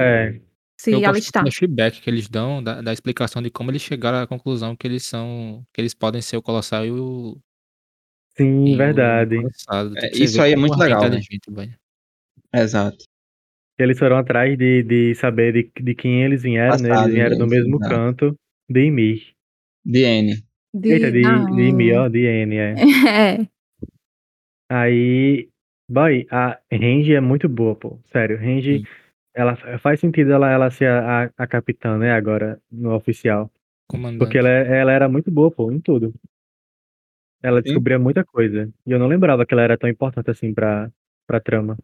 É, se eu alistar. flashback que eles dão, da, da explicação de como eles chegaram à conclusão que eles são. que eles podem ser o Colossal e o. sim, e verdade. Avançado. É, isso aí é muito legal, né? velho. Exato. Eles foram atrás de, de saber de, de quem eles vieram, né? Passado Eles vieram do deles, mesmo exato. canto de Ymir. DN. De, Eita, de, ah, de Ymir, ó, de N, é. (laughs) É. Aí, boy, a Range é muito boa, pô. Sério, Range, Sim. ela faz sentido ela, ela ser a, a, a capitã, né, agora, no oficial. Comandante. Porque ela, é- ela era muito boa, pô, em tudo. Ela Sim. descobria muita coisa. E eu não lembrava que ela era tão importante assim pra, pra trama.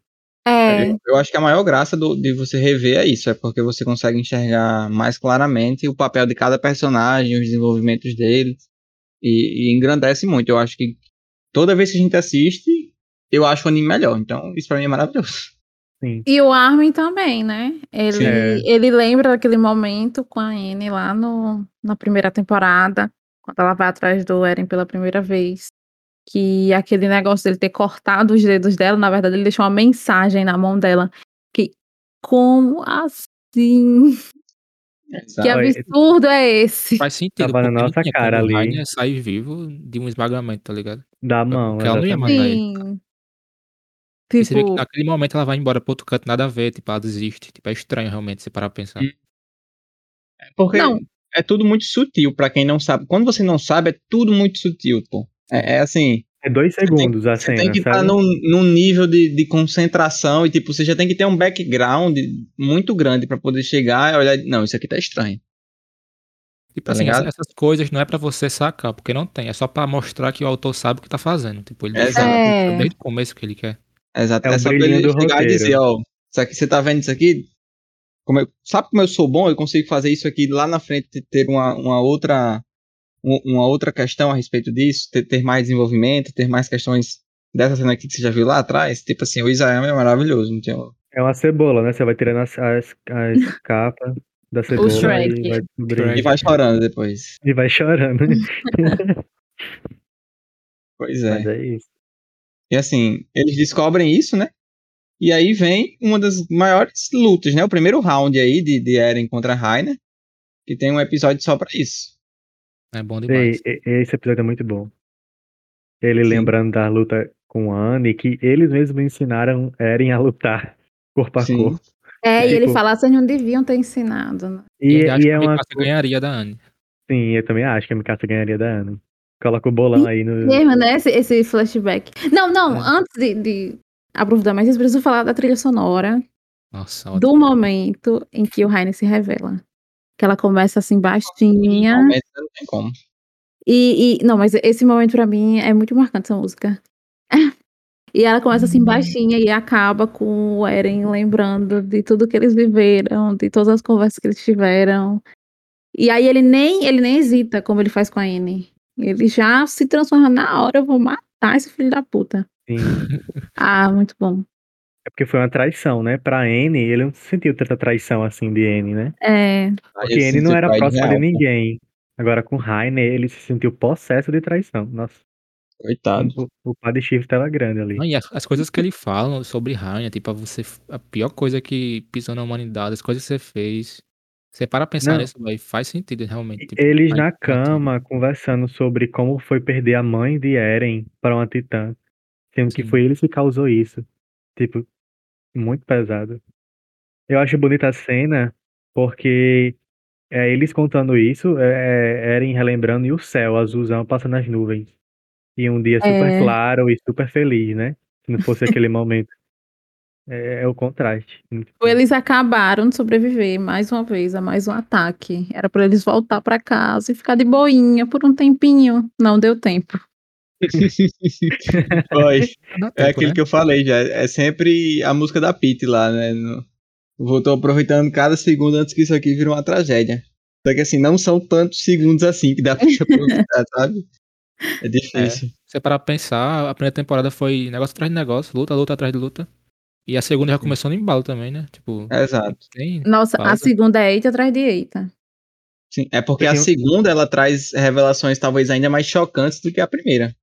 É. Eu, eu acho que a maior graça do- de você rever é isso, é porque você consegue enxergar mais claramente o papel de cada personagem, os desenvolvimentos deles, e, e engrandece muito. Eu acho que toda vez que a gente assiste, eu acho o anime melhor. Então, isso pra mim é maravilhoso. Sim. E o Armin também, né? Ele. É. ele lembra daquele momento com a Anne lá no, na primeira temporada, quando ela vai atrás do Eren pela primeira vez. Que aquele negócio dele ter cortado os dedos dela, na verdade, ele deixou uma mensagem na mão dela. Que, como assim? Exato. Que absurdo é esse? Faz sentido. Tava na nossa tinha cara ali. Sair vivo de um esmagamento, tá ligado? Da mão, Porque ela não ia mandar ele. Sim. E você vê que Tipo, naquele momento ela vai embora pro outro canto, nada a ver, tipo, ela desiste. Tipo, é estranho realmente você parar pra pensar. Hum. Porque Não. É tudo muito sutil pra quem não sabe. Quando você não sabe, é tudo muito sutil, pô. É, é assim, É dois tem- segundos a você cena, tem que estar sabe? num, num nível de, de concentração e, tipo, você já tem que ter um background muito grande pra poder chegar e olhar, não, isso aqui tá estranho. Tipo Tá assim, ligado? essas, coisas não é pra você sacar, porque não tem. É só pra mostrar que o autor sabe o que tá fazendo. Tipo, ele Exato. sabe É. desde o começo que ele quer. Exato. É É, só pra ele chegar e roteiro. dizer, ó, isso aqui, você tá vendo isso aqui? Como eu- sabe como eu sou bom? Eu consigo fazer isso aqui lá na frente ter uma, uma outra um- uma outra questão a respeito disso, ter, ter mais desenvolvimento, ter mais questões dessa cena aqui que você já viu lá atrás. Tipo assim, o Isayama é maravilhoso, não tem É uma cebola, né? Você vai tirando as, as, as (laughs) capas da cebola Shrek. e vai. E vai chorando depois. E vai chorando. né? (laughs) Pois é. Mas é isso. E assim, eles descobrem isso, né? E aí vem uma das maiores lutas, né? O primeiro round aí de, de Eren contra Rainer, que tem um episódio só pra isso. É bom demais. e- esse episódio é muito bom. Ele Sim. lembrando da luta com a Anne, que eles mesmos ensinaram Eren a lutar (laughs) corpo a Sim. corpo. é, e ele tipo- fala, vocês não deviam ter ensinado. né? E, e que é a uma ganharia da Anne. Sim, eu também acho que a Mikasa ganharia da Anne. Coloca o bolão aí no. Mesmo, né? Esse, esse flashback. Não, não, É. antes de, de aprofundar mais, eu preciso falar da trilha sonora Nossa, ótimo. do momento em que o Rainer se revela. Que ela começa assim baixinha. Realmente, não tem como. E, e- não, mas esse momento pra mim é muito marcante essa música. (laughs) E ela começa assim baixinha e acaba com o Eren lembrando de tudo que eles viveram, de todas as conversas que eles tiveram. E aí ele nem ele nem hesita como ele faz com a Anne. Ele já se transforma na hora, eu vou matar esse filho da puta. Sim. Ah, muito bom. É porque foi uma traição, né? Pra Anne, ele não sentiu tanta traição assim de Anne, né? É, Porque Anne não era próxima de real, ninguém. Agora com Rainer, ele se sentiu possesso de traição. Nossa, Coitado. o, o padre chifre tava grande ali. Não, e as, as coisas que ele fala sobre Rainer, tipo, você, a pior coisa que pisou na humanidade, as coisas que você fez. Você para pensar Não. nisso, faz sentido realmente. tipo, Eles na cama conversando sobre como foi perder a mãe de Eren para uma titã. Sendo que foi ele que causou isso. Tipo, muito pesado. Eu acho bonita a cena porque é, eles contando isso, é, Eren relembrando e o céu azulzão passando nas nuvens. E um dia super É. claro e super feliz, né? Se não fosse aquele momento. É, é o contraste. Eles acabaram de sobreviver mais uma vez a mais um ataque. Era pra eles voltar pra casa e ficar de boinha por um tempinho. Não deu tempo. (laughs) É tempo, aquilo né? que eu falei já. É sempre a música da Pete lá, né? Vou tô aproveitando cada segundo antes que isso aqui vire uma tragédia. Só que assim, não são tantos segundos assim que dá pra (laughs) aproveitar, sabe? É difícil. Você parar pra pensar, a primeira temporada foi negócio atrás de negócio, luta, luta atrás de luta. E a segunda já começou no embalo também, né? Tipo, Exato. Nossa, a Pausa. segunda é eita atrás de eita. Sim, é porque a segunda ela traz revelações talvez ainda mais chocantes do que a primeira.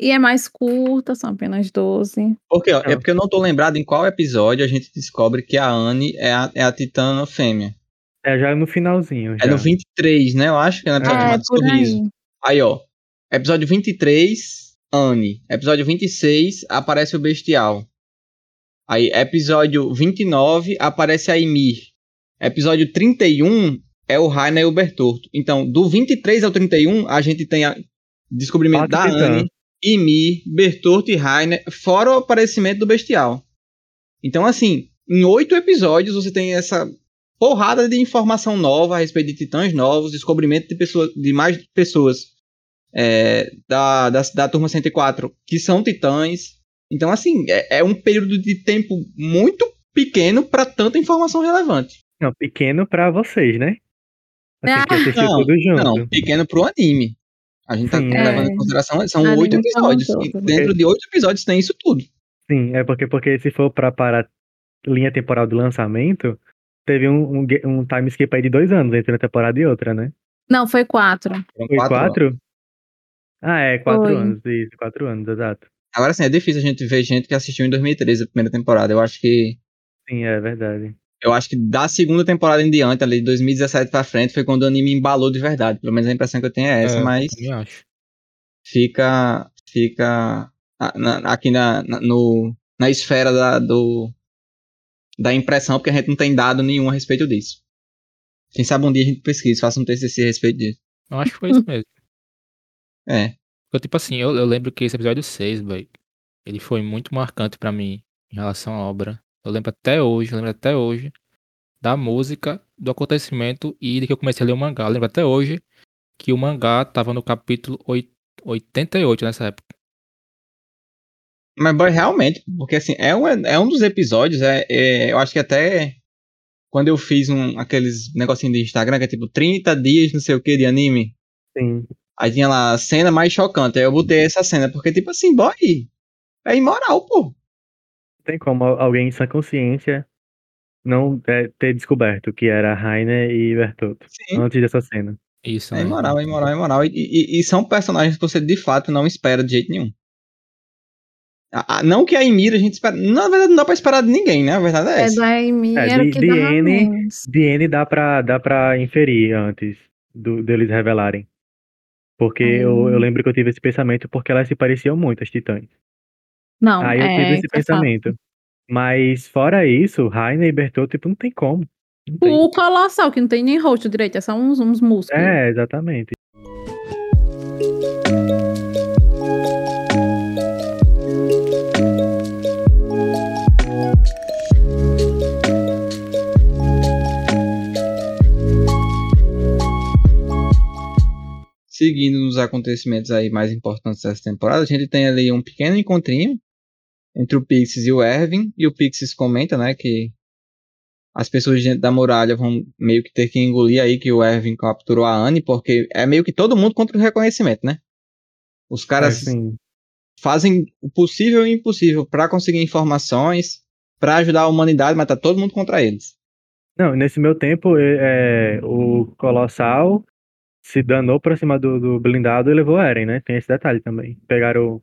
E é mais curta, são apenas 12. Porque, ó, é Não. porque eu não tô lembrado em qual episódio a gente descobre que a Anne é a, é a titã fêmea. É já no finalzinho. É já. no 23, né? Eu acho que é no episódio É, chamado Sorriso. aí. Aí, ó. Episódio 23, Anne. Episódio 26, aparece o Bestial. Aí, episódio 29, aparece a Ymir. Episódio 31 é o Rainer e o Bertorto. Então, do 23 ao 31, a gente tem a descobrimento Quatro da titãs. Anne, Ymir, Bertorto e Rainer, fora o aparecimento do Bestial. Então, assim, em oito episódios você tem essa porrada de informação nova a respeito de titãs novos, descobrimento de, pessoas, de mais pessoas é, da, da, da turma 104 que são titãs. Então, assim, é, é um período de tempo muito pequeno para tanta informação relevante. Não, pequeno pra vocês, né? Assim, Ah, não, tudo junto. Não, pequeno pro anime. A gente tá Sim, levando é. em consideração, são Anime oito episódios. E dentro de oito episódios tem isso tudo. Sim, é porque, porque se for pra parar linha temporal do lançamento, teve um, um, um time skip aí de dois anos entre uma temporada e outra, né? Não, foi quatro. Foi quatro quatro? Ah, é, quatro Foi. anos, isso, quatro anos, exato. Agora sim, é difícil a gente ver gente que assistiu em 2013 a primeira temporada. Eu acho que. Sim, é verdade. Eu acho que da segunda temporada em diante, ali, de 2017 pra frente, foi quando o anime embalou de verdade. Pelo menos a impressão que eu tenho é essa, É, mas também acho. fica. Fica na- aqui na, na, no, na esfera da, do, da impressão, porque a gente não tem dado nenhum a respeito disso. Quem sabe um dia a gente pesquisa, faça um TCC a respeito disso. Eu acho que foi isso (laughs) mesmo. É. Porque, tipo assim, eu, eu lembro que esse episódio 6, boy, ele foi muito marcante pra mim em relação à obra. Eu lembro até hoje, eu lembro até hoje da música, do acontecimento e de que eu comecei a ler o mangá. Eu lembro até hoje que o mangá tava no capítulo oit- 88 nessa época. Mas, boy, realmente, porque assim, é um, é um dos episódios, é, é- eu acho que até quando eu fiz um, aqueles negocinho de Instagram, que é tipo 30 dias, não sei o que, de anime, Sim. aí tinha lá a cena mais chocante, aí eu botei essa cena, porque tipo assim, boy, é imoral, pô. Não tem como alguém em sã consciência não é, ter descoberto que era Rainer e Bertotto Sim. antes dessa cena. Isso, É né? imoral, é imoral, é imoral. E, e- e são personagens que você de fato não espera de jeito nenhum. A- a- não que a Emira a gente espera. Na verdade, não dá pra esperar de ninguém, né? A verdade é É essa. da Amy, É, era de- que de dava N, menos. DN dá pra, dá pra inferir antes do, deles revelarem. Porque eu, eu Hum. lembro que eu tive esse pensamento porque elas se pareciam muito, as titãs. Não, Aí eu é, tive esse é fato. pensamento. Mas fora isso, Rainer e Bertotto, tipo, não tem como. Não tem. O colossal, que não tem nem rosto direito, é só uns, uns músculos. É, exatamente. Seguindo nos acontecimentos aí mais importantes dessa temporada, a gente tem ali um pequeno encontrinho entre o Pixies e o Erwin. E o Pixies comenta, né, que as pessoas dentro da muralha vão meio que ter que engolir aí que o Erwin capturou a Anne, porque é meio que todo mundo contra o reconhecimento, né? Os caras Assim, fazem o possível e o impossível pra conseguir informações, pra ajudar a humanidade, mas tá todo mundo contra eles. não, nesse meu tempo, é, é, o Colossal se danou pra cima do, do blindado e levou Eren, né? Tem esse detalhe também. Pegaram,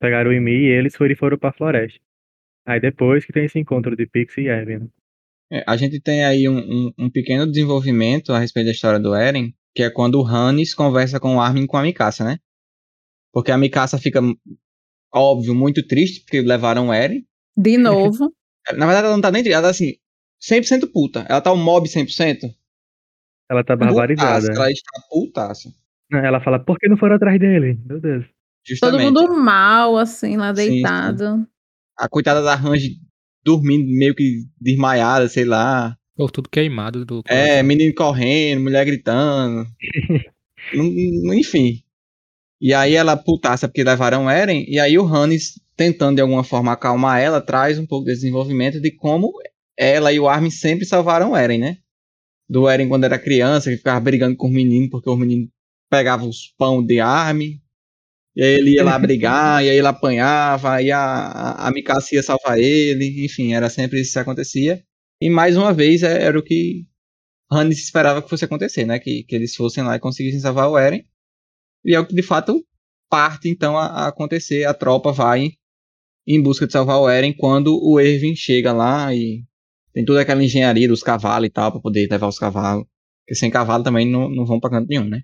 pegaram o Imi e eles foram, foram pra floresta. Aí depois que tem esse encontro de Pixie e Erwin. né? É, a gente tem aí um, um- um pequeno desenvolvimento a respeito da história do Eren, que é quando o Hannes conversa com o Armin e com a Mikasa, né? Porque a Mikasa fica, óbvio, muito triste, porque levaram o Eren. De novo. (laughs) Na verdade, ela não tá nem triste, ela tá assim, 100% puta. Ela tá um mob 100%. Ela tá barbarizada. Putaça, ela está putaça. Ela fala, por que não foram atrás dele? Meu Deus. Todo Justamente. mundo mal, assim, lá Sim, sim. deitado. A coitada da Range dormindo meio que desmaiada, sei lá. Ou tudo queimado do. É, menino correndo, mulher gritando. (laughs) Enfim. E aí ela putaça porque levaram Eren, e aí o Hannes, tentando de alguma forma acalmar ela, traz um pouco de desenvolvimento de como ela e o Armin sempre salvaram Eren, né? Do Eren quando era criança, que ficava brigando com os meninos, porque os meninos pegavam os pão de Armin, e aí ele ia lá (laughs) brigar, e aí ele apanhava, aí a, a, a Mikasa ia salvar ele, enfim, era sempre isso que acontecia. E mais uma vez é- era o que Hannes esperava que fosse acontecer, né? Que, que eles fossem lá e conseguissem salvar o Eren. E é o que de fato parte então a, a acontecer. A tropa vai em busca de salvar o Eren quando o Erwin chega lá e tem toda aquela engenharia dos cavalos e tal pra poder levar os cavalos. Porque sem cavalo também não, não vão pra canto nenhum, né?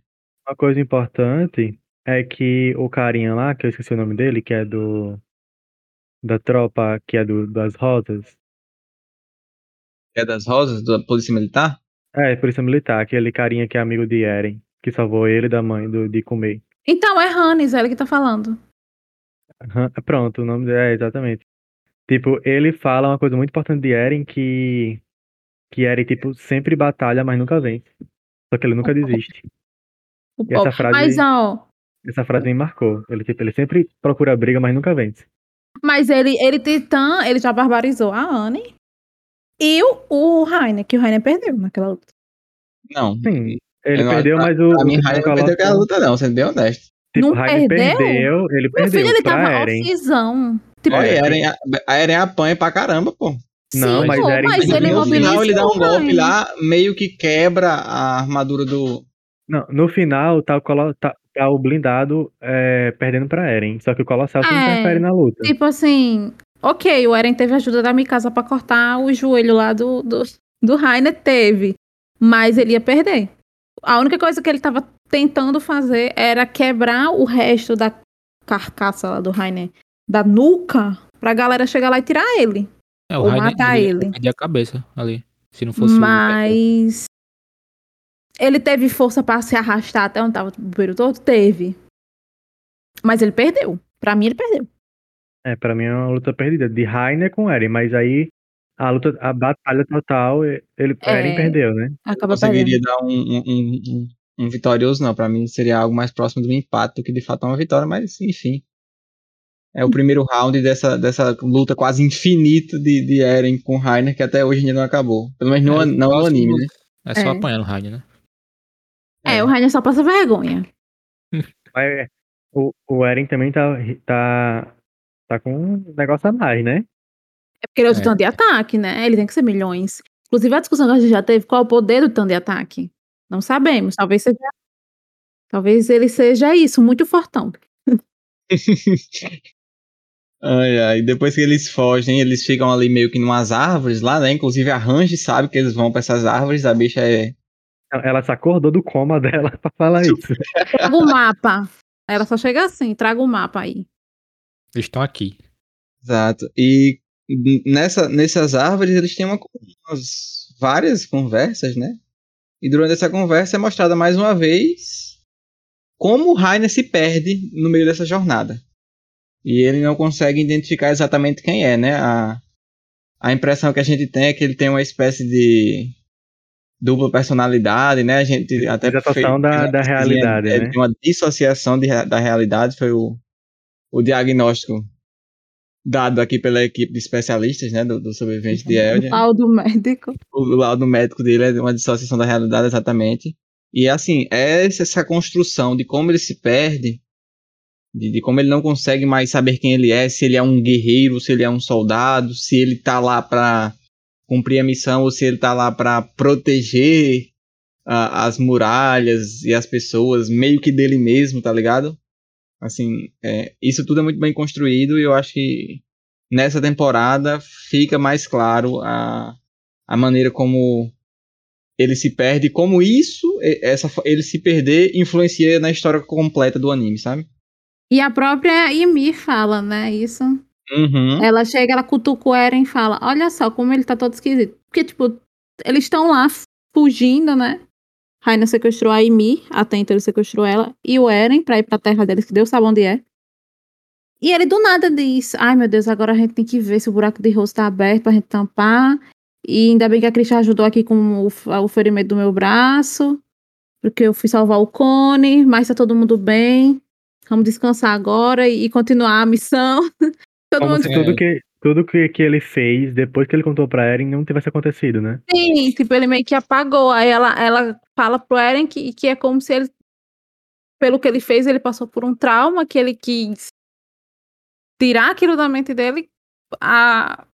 Uma coisa importante é que o carinha lá, que eu esqueci o nome dele, que é do. Da tropa, que é do, das rosas. É das Rosas, da Polícia Militar? É, Polícia Militar, aquele carinha que é amigo de Eren, que salvou ele da mãe do, de comer. Então, é Hannes, é ele que tá falando. Aham, Pronto, o nome dele é exatamente. Tipo, ele fala uma coisa muito importante de Eren que. Que Eren, tipo, sempre batalha, mas nunca vence. Só que ele nunca desiste. O E essa frase- Mas, ó, Essa frase me marcou. Ele, tipo, ele sempre procura briga, mas nunca vence. mas ele, ele Titã, ele já barbarizou a Anne e o, o Rainer, que o Rainer perdeu naquela luta. Não. Sim, ele não- perdeu, mas o. A minha Titã não perdeu aquela luta, não, sendo bem honesto. Tipo, Não o Rainer perdeu? perdeu, ele Meu perdeu filho, ele tava off-zão. Tipo, Olha, É. a Eren, a Eren apanha pra caramba, pô. Não, sim, mas pô, Eren- mas ele no final ele dá um golpe Rainer. lá, meio que quebra a armadura do. Não, no final tá tá, tá o blindado é, perdendo pra Eren. Só que o Colossal se É. interfere na luta. Tipo assim, ok, o Eren teve a ajuda da Mikasa pra cortar o joelho lá do, do, do Rainer, teve. Mas ele ia perder. A única coisa que ele tava tentando fazer era quebrar o resto da carcaça lá do Rainer, da nuca, pra galera chegar lá e tirar ele. É, o Ou Rainer- matar ele. perder a cabeça ali. Se não fosse o- Mas. Ele teve força pra se arrastar até onde tava o bueiro todo? Teve. Mas ele perdeu. Pra mim, ele perdeu. É, pra mim é uma luta perdida. De Rainer com Eren. Mas aí a luta, a batalha total, ele É. Eren perdeu, né? Acaba perdendo. conseguiria dar um, um, um, um- vitorioso, não. Pra mim seria algo mais próximo do empate do que de fato é uma vitória, mas enfim. É o primeiro round dessa, dessa luta quase infinita de, de Eren com Rainer, que até hoje ainda não acabou. Pelo menos no, É, não no anime, né? É só É. apanhar no Rainer, né? É, o Rainer só passa vergonha. (laughs) Mas o, o Eren também tá, tá, tá com um negócio a mais, né? É porque ele é o É. titã de ataque, né? Ele tem que ser milhões. Inclusive, a discussão que a gente já teve, qual é o poder do titã de ataque? Não sabemos. Talvez seja. Talvez ele seja isso, muito fortão. (laughs) Ai, ai. Depois que eles fogem, eles ficam ali meio que numas árvores lá, né? Inclusive a Range sabe que eles vão pra essas árvores. A bicha é. Ela se acordou do coma (laughs) dela pra falar isso. (laughs) Traga o mapa. Ela só chega assim, traga o mapa aí. Eles estão aqui. Exato. E nessa, nessas árvores eles têm uma, umas, várias conversas, né? E durante essa conversa é mostrada mais uma vez como o Rainer se perde no meio dessa jornada. E ele não consegue identificar exatamente quem é, né? A, a impressão que a gente tem é que ele tem uma espécie de dupla personalidade, né? A gente até Dissociação fez- da- da realidade, né? tem uma dissociação de, da realidade, foi o, o diagnóstico dado aqui pela equipe de especialistas, né, do, do sobrevivente de Eldia. O tal do médico. O, o laudo médico dele é uma dissociação da realidade, exatamente. E assim, é essa, essa construção de como ele se perde, de, de como ele não consegue mais saber quem ele é, se ele é um guerreiro, se ele é um soldado, se ele tá lá pra cumprir a missão ou se ele tá lá pra proteger as muralhas e as pessoas, meio que dele mesmo, tá ligado? Assim, é, isso tudo é muito bem construído e eu acho que nessa temporada fica mais claro a, a maneira como ele se perde, como isso, essa, ele se perder, influencia na história completa do anime, sabe? E a própria Ymir fala, né? Isso. Uhum. Ela chega, ela cutuca o Eren e fala: Olha só como ele tá todo esquisito. Porque, tipo, eles estão lá fugindo, né? Raina sequestrou a Ymir, até então ele sequestrou ela, e o Eren pra ir pra terra deles, que Deus sabe onde é. E ele do nada diz: Ai meu Deus, agora a gente tem que ver se o buraco de rosto tá aberto pra gente tampar. E ainda bem que a Christian ajudou aqui com o, o ferimento do meu braço. Porque eu fui salvar o Cone, mas tá todo mundo bem. Vamos descansar agora e, e continuar a missão. (laughs) todo Como mundo se tudo que, tudo que, que ele fez depois que ele contou pra Eren não tivesse acontecido, né? Sim, tipo, ele meio que apagou. Aí ela, ela fala pro Eren que, que é como se ele, pelo que ele fez, ele passou por um trauma, que ele quis tirar aquilo da mente dele, a,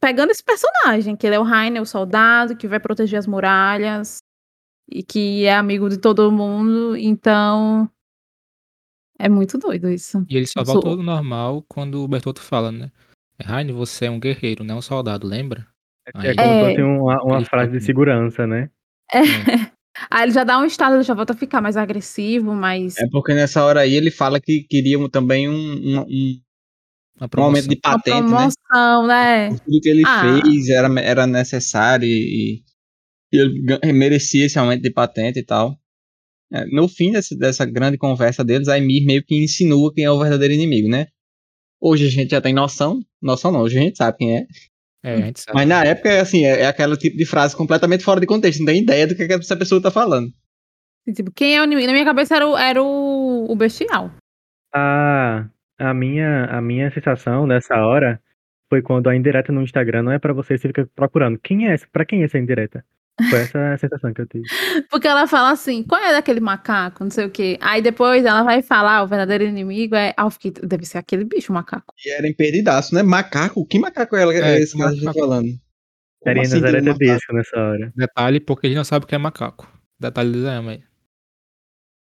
pegando esse personagem, que ele é o Rainer, o soldado, que vai proteger as muralhas, e que é amigo de todo mundo, então... É muito doido isso. E ele só Sou- voltou ao normal quando o Bertotto fala, né? Raine, você é um guerreiro, não um soldado, lembra? É Aí- como É. fosse uma, uma frase de segurança, né? É. (laughs) Aí ele já dá um estado, ele já volta a ficar mais agressivo, mais... É porque nessa hora aí ele fala que queria também um, um, um- Uma um aumento de uma patente, né? promoção, né? Por tudo que ele Ah. fez era, era necessário e, e ele merecia esse aumento de patente e tal. É, no fim dessa, dessa grande conversa deles, a Emir meio que insinua quem é o verdadeiro inimigo, né? Hoje a gente já tem noção, noção não, hoje a gente sabe quem é. É, a gente sabe. Mas na época, assim, é, é aquele tipo de frase completamente fora de contexto, não tem ideia do que, que essa pessoa tá falando. E, Tipo, quem é o inimigo? Na minha cabeça era o, era o, o bestial. A, a, minha, a minha sensação nessa hora foi quando a indireta no Instagram não é pra você, você fica procurando. Quem é essa? Pra quem é essa indireta? Foi essa a sensação que eu tive. Porque ela fala assim, qual é daquele macaco, não sei o quê. Aí depois ela vai falar, o verdadeiro inimigo é... Ah, fiquei, deve ser aquele bicho, o macaco. E era emperdidaço, né? Macaco? Que macaco é, É, é esse que a gente tá falando? Seria assim tem um? Tedesco nessa hora. Detalhe, porque ele não sabe o que é macaco. Detalhe do Zayama aí.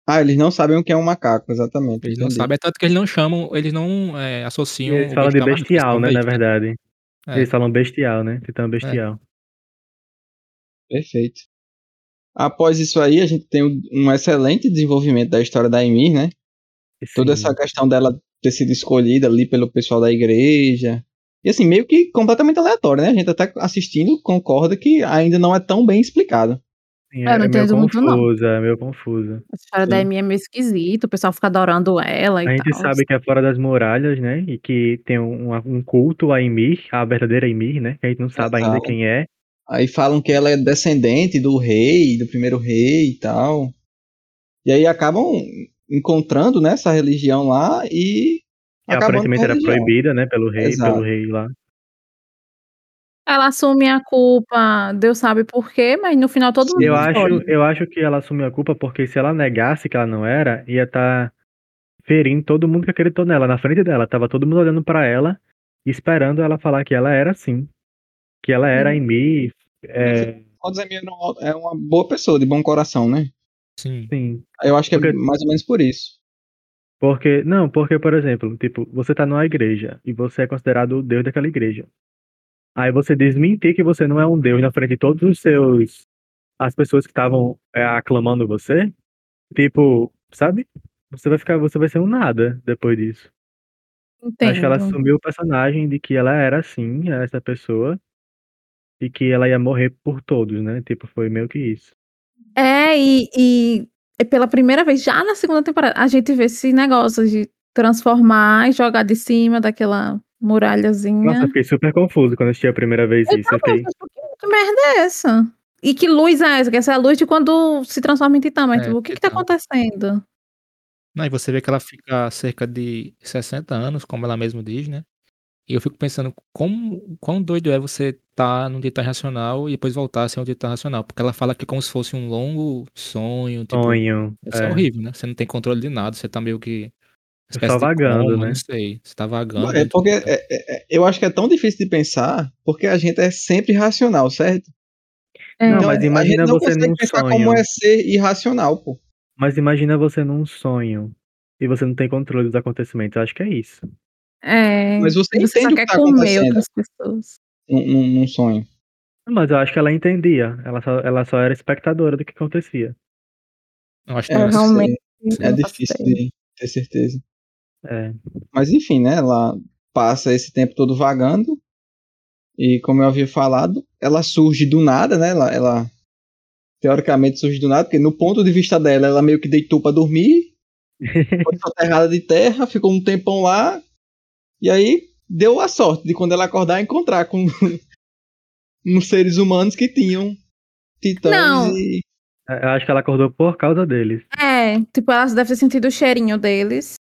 Ah, eles não sabem o que é um macaco, exatamente. Eles não entendi. sabem, é tanto que eles não chamam, eles não é, associam. eles falam de bestial, eles né, na verdade. É. Eles falam bestial, né? Titã bestial. Perfeito. Após isso aí, a gente tem um- excelente desenvolvimento da história da Emir, né? Toda Sim. essa questão dela ter sido escolhida ali pelo pessoal da igreja. E assim, meio que completamente aleatório, né? A gente até assistindo concorda que ainda não é tão bem explicado. Sim, Eu não é meio entendo muito, não. confusa, é meio confusa. A história da Sim. Amy é meio esquisita, o pessoal fica adorando ela e A gente tal. sabe que é fora das muralhas, né? E que tem um, um culto a Emir, a verdadeira Emir, né? Que a gente não sabe ainda Exato. quem é. Aí falam que ela é descendente do rei, do primeiro rei e tal. E aí acabam encontrando né, essa religião lá e. Acabando aparentemente era proibida, né? Pelo rei, Exato. pelo rei lá. Ela assume a culpa, Deus sabe por quê, mas no final todo mundo Eu acho, eu acho que ela assumiu a culpa porque se ela negasse que ela não era, ia estar ferindo todo mundo que acreditou nela. Na frente dela, tava todo mundo olhando pra ela, esperando ela falar que ela era assim. Que ela era a Sim. Emir. É, Pode dizer, é uma boa pessoa, de bom coração, né? Sim. sim. Eu acho que é Porque- mais ou menos por isso. Porque, não, porque, por exemplo, tipo, você tá numa igreja e você é considerado o deus daquela igreja. Aí você desmentir que você não é um deus na frente de todos os seus. as pessoas que estavam é, aclamando você, tipo, sabe? Você vai ficar, você vai ser um nada depois disso. Acho que ela Entendo. assumiu o personagem de que ela era assim, essa pessoa, e que ela ia morrer por todos, né? Tipo, foi meio que isso. É, e, e é pela primeira vez, já na segunda temporada, a gente vê esse negócio de transformar e jogar de cima daquela muralhazinha. Nossa, eu fiquei super confuso quando eu assisti a primeira vez Eu isso. Fiquei, mas que, merda é essa? E que luz é essa? Que essa é a luz de quando se transforma em titã, mas É, tipo, o que que tá acontecendo? Não, e você vê que ela fica cerca de 60 anos, como ela mesma diz, né? E eu fico pensando como, quão doido é você estar num dita racional e depois voltar a ser um dita racional. Porque ela fala que é como se fosse um longo sonho. Tipo, sonho. Isso é. é. horrível, né? Você não tem controle de nada, você tá meio que. Espécie de vagando, coma, né? Não sei. Você tá vagando. É porque é- é- é- eu acho que é tão difícil de pensar, porque a gente é sempre racional, certo? É, Não, mas a gente imagina não você num pensar sonho. como é ser irracional, pô. Mas imagina você num sonho e você não tem controle dos acontecimentos. Eu acho que é isso. É, Mas você você só entende o quer que tá comer outras pessoas. Num, num- sonho. Mas eu acho que ela entendia. Ela só, ela só era espectadora do que acontecia. Eu acho que É, não, Eu realmente É difícil de ter certeza. É. Mas enfim, né? Ela passa esse tempo todo vagando. E como eu havia falado, ela surge do nada, né? Ela, ela teoricamente surge do nada, porque no ponto de vista dela, ela meio que deitou pra dormir, (laughs) foi soterrada de terra, ficou um tempão lá. E aí deu a sorte de quando ela acordar encontrar com (laughs) uns seres humanos que tinham titãs Não. e. Eu acho que ela acordou por causa deles. É, tipo, ela deve ter sentido o cheirinho deles.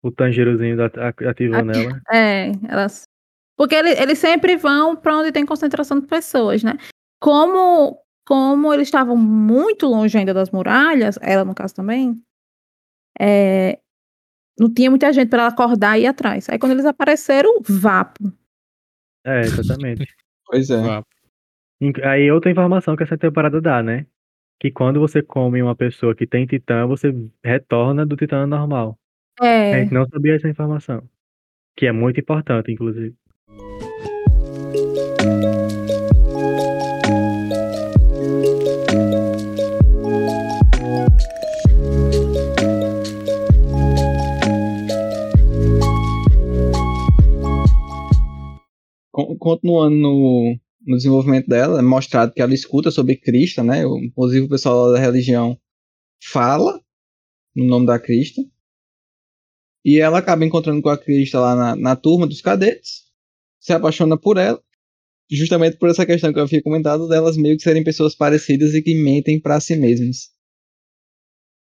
O a- ativou Ati- nela. É, elas. Porque ele- eles sempre vão pra onde tem concentração de pessoas, né? Como, como eles estavam muito longe ainda das muralhas, ela no caso também, é, não tinha muita gente pra ela acordar e ir atrás. Aí quando eles apareceram, vapo. É, exatamente. (laughs) Pois é. Inc- Aí outra informação que essa temporada dá, né? Que quando você come uma pessoa que tem titã, você retorna do titã normal. A É, gente não sabia essa informação. Que é muito importante, inclusive. Continuando no, no desenvolvimento dela, é mostrado que ela escuta sobre Krista, né? Inclusive o pessoal da religião fala no nome da Krista. E ela acaba encontrando com a Krista lá na, na turma dos cadetes, se apaixona por ela, justamente por essa questão que eu havia comentado delas meio que serem pessoas parecidas e que mentem para si mesmas.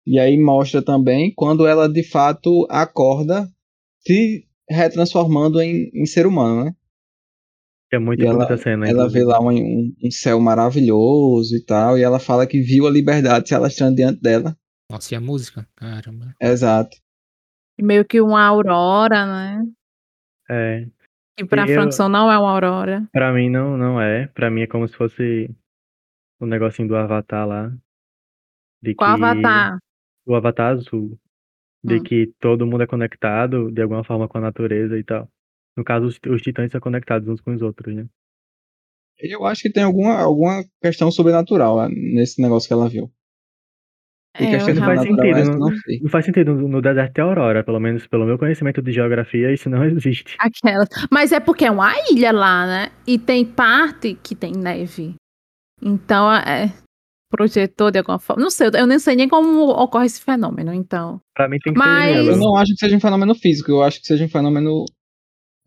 E aí mostra também quando ela de fato acorda se retransformando em, em ser humano, né? É muito E ela- bonita a cena. Ela inclusive. vê lá um, um- um céu maravilhoso e tal, e ela fala que viu a liberdade se alastrando diante dela. Nossa, e a música? Caramba. Exato. meio que uma aurora, né? É. Que pra E eu- Frankson não é uma aurora. Pra mim não, não é. Pra mim é como se fosse o negocinho do Avatar lá. De Qual que... avatar? O Avatar azul. De Hum. que todo mundo é conectado de alguma forma com a natureza e tal. No caso, os, os titãs são conectados uns com os outros, né? Eu acho que tem alguma, alguma questão sobrenatural lá nesse negócio que ela viu. É, não faz sentido, não- não sei. Não faz sentido no, no deserto ter aurora, pelo menos pelo meu conhecimento de geografia, isso não (laughs) existe. Aquelas. Mas é porque é uma ilha lá, né? E tem parte que tem neve. Então, é. Projetou de alguma forma. Não sei, eu nem sei nem como ocorre esse fenômeno, então. Pra mim tem que Mas- ser Eu não acho que seja um fenômeno físico, eu acho que seja um fenômeno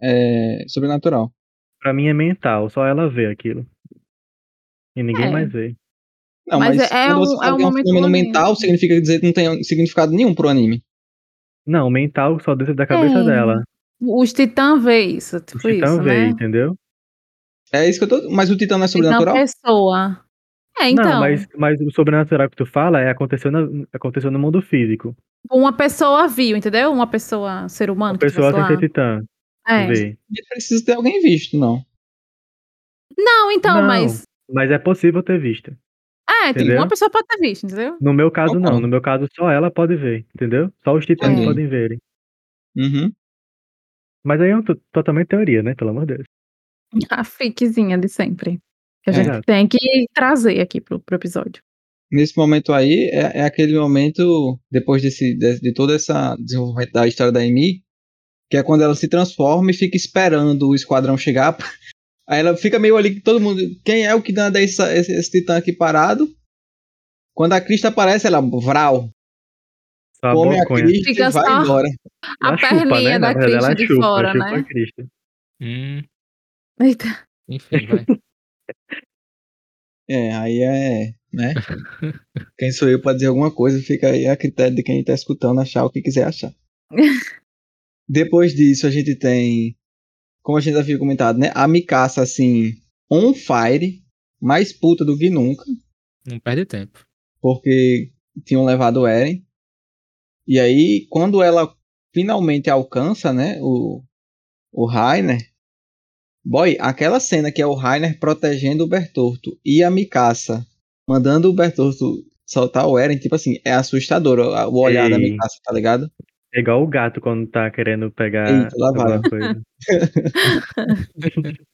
é, sobrenatural. Pra mim é mental, só ela vê aquilo. E ninguém É. mais vê. Não, Mas mas, é quando um- você é fala um que é um momento fenômeno mental, significa dizer que não tem significado nenhum pro anime. Não, mental só dentro da cabeça É. dela. Os titãs vê isso, O tipo titã isso, vê, né? entendeu? É isso que eu tô. Mas o Titã não é Titã sobrenatural? pessoa. É, então. Não, mas, mas o sobrenatural que tu fala é aconteceu, na, aconteceu no mundo físico. Uma pessoa viu, entendeu? Uma pessoa, ser humano Uma que pessoa sem ser titã É. vê. Não precisa ter alguém visto, não. Não, então, Não, mas. Mas é possível ter visto. É, Entendeu? uma pessoa pode ter visto, entendeu? No meu caso, não. Concordo. No meu caso, só ela pode ver, entendeu? Só os titãs Entendi. podem verem. Uhum. Mas aí é um to- totalmente teoria, né? Pelo amor de Deus. A fiquezinha de sempre. Que a É. gente tem que trazer aqui pro, pro episódio. Nesse momento aí, é, é aquele momento, depois desse, de, de todo esse desenvolvimento da história da Amy, que é quando ela se transforma e fica esperando o esquadrão chegar. (laughs) Aí ela fica meio ali, todo mundo. Quem é o que dá esse, esse, esse titã aqui parado? Quando a Crista aparece, ela. Vral. A Come a boconha. Crista Fica e vai só- embora. A Ela perninha chupa, né? da Cristo de chupa, fora, chupa né? a. Hum, Eita. enfim, vai. (laughs) É, aí é. Né? quem sou eu pra dizer alguma coisa, fica aí a critério de quem tá escutando achar o que quiser achar. (laughs) Depois disso, a gente tem, como a gente já havia comentado, né? A Mikasa, assim, on fire, mais puta do que nunca, Não perde tempo. porque tinham levado o Eren. E aí, quando ela finalmente alcança, né, o, o Rainer, boy, aquela cena que é o Rainer protegendo o Bertorto e a Mikasa mandando o Bertorto soltar o Eren, tipo assim, é assustador o olhar da Ei. Mikasa, tá ligado? É igual o gato quando tá querendo pegar Eita, lá vai. coisa. (laughs)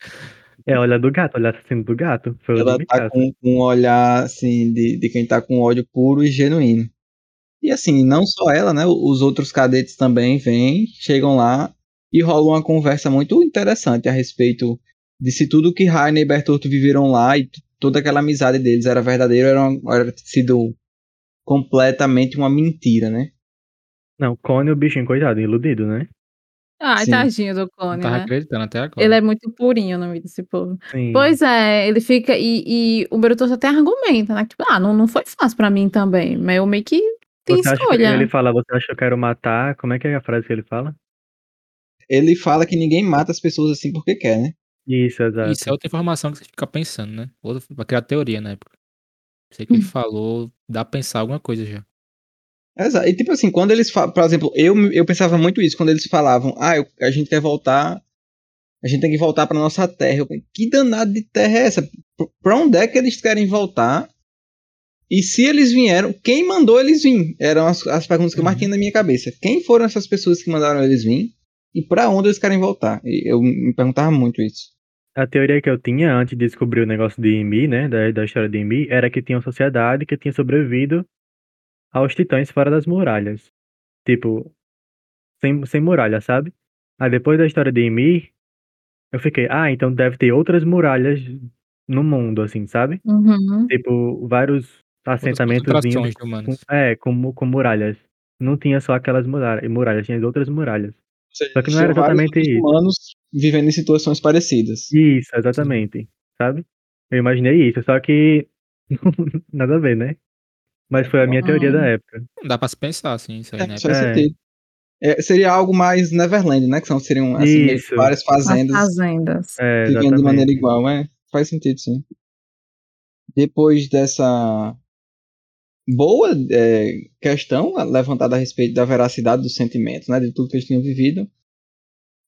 é, olha do gato, olha assassino do gato. Foi o Ela tá com, com um olhar, assim, de, de quem tá com ódio puro e genuíno. E assim, não só ela, né? Os outros cadetes também vêm, chegam lá e rola uma conversa muito interessante a respeito de se tudo que Rainer e Bertolto viveram lá e toda aquela amizade deles era verdadeira era, uma- era sido completamente uma mentira, né? Não, Cone, o bichinho, coitado, iludido, né? Ai, Sim. tadinho do Não clone, tava né? acreditando até agora. Ele é muito purinho no meio desse povo. Sim. Pois é, ele fica. E, e o Berutoso até argumenta, né? Tipo, ah, não, não foi fácil pra mim também. Mas eu meio que tem Você acha que escolha. ele fala, você acha que eu quero matar? Como é que é a frase que ele fala? Ele fala que ninguém mata as pessoas assim porque quer, né? Isso, exato. Isso é outra informação que você fica pensando, né? Outra, pra criar teoria na época. Sei que ele Hum. falou, dá pra pensar alguma coisa já. Exato. E tipo assim, quando eles falam, por exemplo, eu, eu pensava muito isso, quando eles falavam, ah, eu- a gente quer voltar, a gente tem que voltar pra nossa terra. Eu pensei, que danado de terra é essa? Pra onde é que eles querem voltar? E se eles vieram, quem mandou eles vir? Eram as, as perguntas que eu mais Uhum. na minha cabeça. Quem foram essas pessoas que mandaram eles vir? E pra onde eles querem voltar? E eu me perguntava muito isso. A teoria que eu tinha antes de descobrir o negócio de Imi, né, da, da história de Imi, era que tinha uma sociedade que tinha sobrevivido aos titãs fora das muralhas. Tipo, sem, sem muralha, sabe? Aí depois da história de Imi, eu fiquei, ah, então deve ter outras muralhas no mundo, assim, sabe? Uhum. Tipo, vários assentamentos com, humanos. é, com, com muralhas. Não tinha só aquelas muralhas, muralhas, tinha outras muralhas. Só que não era exatamente isso. humanos vivendo em situações parecidas. Isso, exatamente. Sabe? Eu imaginei isso, só que (laughs) nada a ver, né? Mas foi a minha teoria da época. Dá pra se pensar assim, isso aí, né? É, faz É. sentido. É, seria algo mais Neverland, né? Que são, seriam assim, várias As fazendas fazendas. É, vivendo de maneira igual, é. Faz sentido, sim. Depois dessa boa é, questão levantada a respeito da veracidade dos sentimentos, né? De tudo que eles tinham vivido.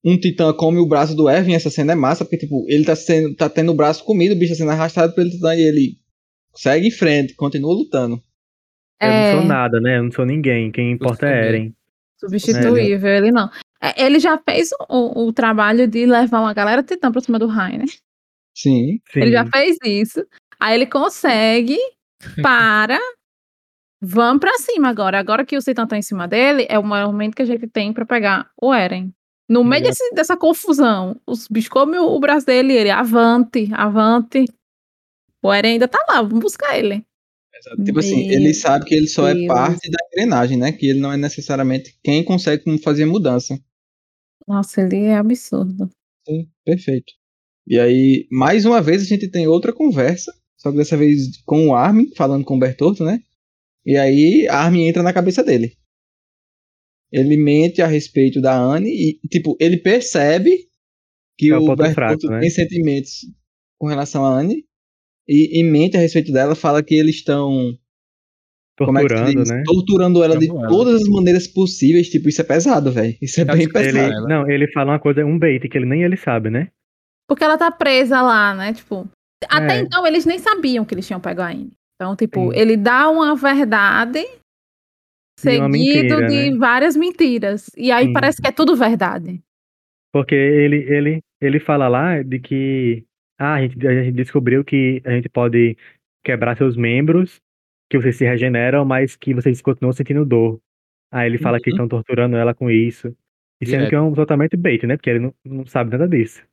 Um titã come o braço do Erwin, essa cena é massa, porque, tipo, ele tá, sendo, tá tendo o braço comido, o bicho tá sendo arrastado pelo titã e ele segue em frente, continua lutando. Eu não É. sou nada, né? Eu não sou ninguém. Quem importa é. Eren. Substituível, ele não. É, Ele já fez o, o trabalho de levar uma galera titã pra cima do Rai, né? Sim. Sim. Ele já fez isso. Aí ele consegue, (laughs) para. Vamos pra cima agora. Agora que o Titã tá em cima dele, é o maior momento que a gente tem pra pegar o Eren. No meio desse- dessa confusão, os bichos comem o, o braço dele e ele, avante, avante. O Eren ainda tá lá, vamos buscar ele. Tipo assim, Meu ele sabe que ele só é Deus. parte da engrenagem, né? Que ele não é necessariamente quem consegue fazer mudança. Nossa, ele é absurdo. Sim, perfeito. E aí, mais uma vez, a gente tem outra conversa, só que dessa vez com o Armin, falando com o Bertoldo, né? E aí, Armin entra na cabeça dele. Ele mente a respeito da Anne e, tipo, ele percebe que É o o fraco, né? tem sentimentos com relação a Anne e, e mente a respeito dela, fala que eles estão como é Torturando, diz? né? torturando ela de ela. todas as maneiras possíveis. Tipo, isso é pesado, velho. Isso é bem pesado. Ele, não, ele fala uma coisa, um bait que ele nem ele sabe, né? Porque ela tá presa lá, né? Tipo, até É. então eles nem sabiam que eles tinham pego a Anne. Então, tipo, Sim. ele dá uma verdade uma seguido mentira, de né? várias mentiras. E aí Sim. parece que é tudo verdade. Porque ele, ele, ele fala lá de que ah, a, gente, a gente descobriu que a gente pode quebrar seus membros, que vocês se regeneram, mas que vocês continuam sentindo dor. Aí ele fala que Uhum. estão torturando ela com isso. E sendo Direto. que é um totalmente bait, né? Porque ele não, não sabe nada disso.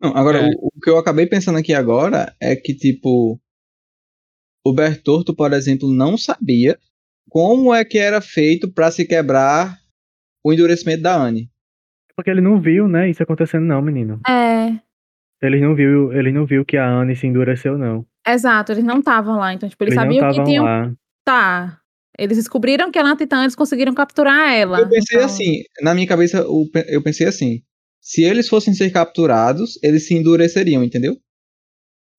Não, agora, É. o, o que eu acabei pensando aqui agora é que, tipo, o Bertorto, por exemplo, não sabia como é que era feito pra se quebrar o endurecimento da Anne. Porque ele não viu, né, isso acontecendo não, menino. É, Ele não viu, ele não viu que a Anne se endureceu, não. exato. Eles não estavam lá. Então, tipo, eles, Eles sabiam que tinham lá. Tá. Eles descobriram que ela é titã, eles conseguiram capturar ela. Eu pensei Então, assim, na minha cabeça, eu pensei assim: se eles fossem ser capturados, eles se endureceriam, entendeu?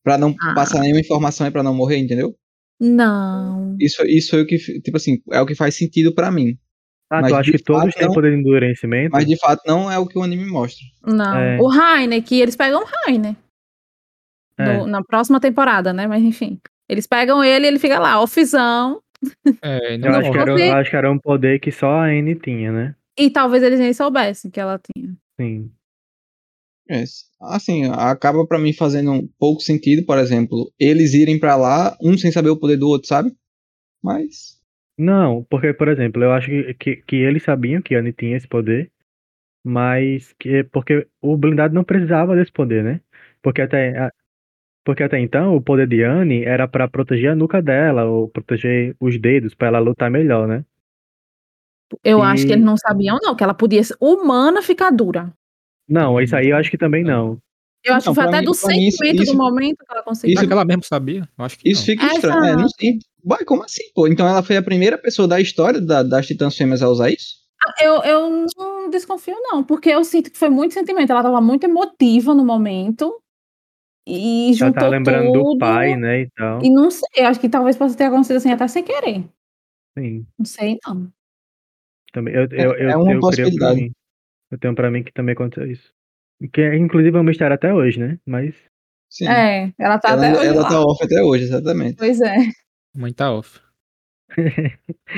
Pra não Ah. passar nenhuma informação e pra não morrer, entendeu? Não. Isso, isso foi o que, tipo assim, é o que faz sentido pra mim. Ah, Mas tu acha que todos têm não- poder de endurecimento? Mas de fato não é o que o anime mostra. Não. É. O Rainer, que eles pegam o Rainer. É. no- na próxima temporada, né? Mas enfim. Eles pegam ele e ele fica lá, offzão. É, (laughs) Eu não, acho, que era, eu acho que era um poder que só a Anne tinha, né? E talvez eles nem soubessem que ela tinha. Sim. É, assim, acaba pra mim fazendo um pouco sentido, por exemplo, eles irem pra lá, um sem saber o poder do outro, sabe? Mas Não, porque, por exemplo, eu acho que, que, que eles sabiam que a Anne tinha esse poder, mas que porque o blindado não precisava desse poder, né? Porque até, a- porque até então o poder de Anne era pra proteger a nuca dela, ou proteger os dedos, pra ela lutar melhor, né? Eu acho que E- eles não sabiam, não, que ela podia ser humana ficar dura. Não, isso aí eu acho que também não. Eu acho Não, que foi pra até mim- do sentimento isso- do momento que ela conseguiu. isso- que ela mesmo sabia? Eu acho que Isso não. fica Exato. estranho. É, não sei. Uai, como assim, pô? Então ela foi a primeira pessoa da história da- das Titãs Fêmeas a usar isso? Eu, eu não desconfio, não, porque eu sinto que foi muito sentimento. Ela tava muito emotiva no momento. E Ela juntou tá lembrando tudo. do pai, né, e tal. E não sei, eu acho que talvez possa ter acontecido assim até sem querer. Sim, Não sei, não. também. Eu, eu, É- é eu, uma eu creio pra possibilidade. mim. Eu tenho pra mim que também aconteceu isso. Que é, inclusive é um mistério até hoje, né? Mas Sim. É, ela tá ela até hoje ela lá. tá off até hoje, exatamente. Pois é. Mãe tá off. (laughs)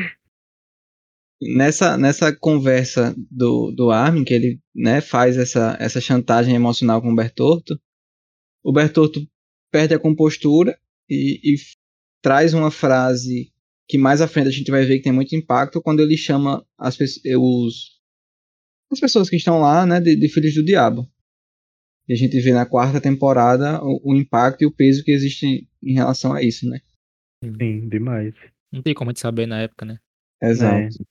Nessa, nessa conversa do, do Armin, que ele né, faz essa, essa chantagem emocional com o Bertorto, o Bertorto perde a compostura e, e traz uma frase que mais à frente a gente vai ver que tem muito impacto quando ele chama as, os, as pessoas que estão lá né, de, de filhos do diabo. E a gente vê na quarta temporada o, o impacto e o peso que existe em relação a isso, né? Sim, demais. Não tem como a gente saber na época, né? Exato.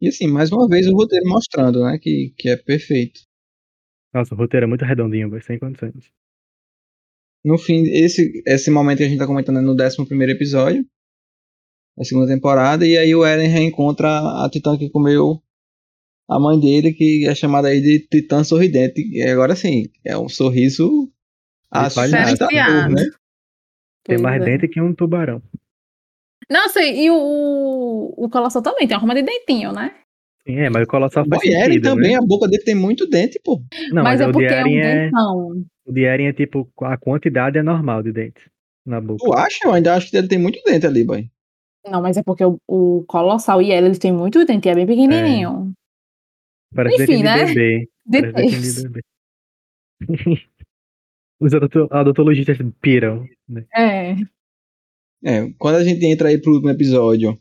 E assim, mais uma vez o roteiro mostrando, né, que, que é perfeito. Nossa, o roteiro é muito redondinho, vai sem condições. No fim, esse, esse momento que a gente tá comentando é no 11 episódio da segunda temporada, e aí o Eren reencontra a Titã que comeu a mãe dele, que é chamada aí de Titã Sorridente. E agora sim, é um sorriso assustador, né? Tem mais é. dente que um tubarão. Nossa, e o, o, o Colossal também tem uma forma de dentinho, né? Sim, é, mas o Colossal O faz Eren sentido, também, né? a boca dele tem muito dente, pô. Não, mas, mas, é o de porque é um é, dentão. o de Eren é tipo, a quantidade é normal de dentes na boca. Tu acha? Eu ainda acho que ele tem muito dente ali, boy. Não, mas é porque o, o Colossal e ela, eles têm muito dente, é bem pequenininho. Parece enfim, né? de bebê. De Parece de bebê. (laughs) Os odonto- odontologistas piram. Né? É. É, quando a gente entra aí pro último episódio,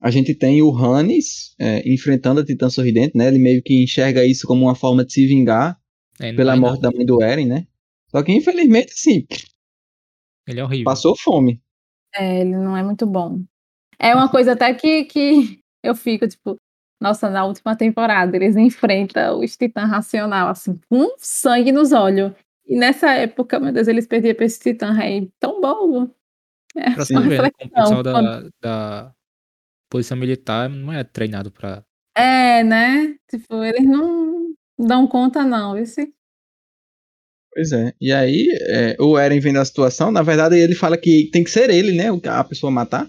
a gente tem o Hannes é, enfrentando a Titã Sorridente, né? Ele meio que enxerga isso como uma forma de se vingar É, pela vai morte não. da mãe do Eren, né? Só que infelizmente, assim, Ele é horrível. passou fome. É, ele não é muito bom. É uma coisa até que, que eu fico, tipo, nossa, na última temporada eles enfrentam os titãs racional, assim, com sangue nos olhos. E nessa época, meu Deus, eles perdiam pra esse titã rei tão bom. É Pra Sim. uma ver, como o reflexão. pessoal da, da polícia militar não é treinado pra. É, né? Tipo, eles não dão conta, não. Esse... Pois é. E aí, é, o Eren vendo a situação, na verdade, ele fala que tem que ser ele, né? A pessoa matar.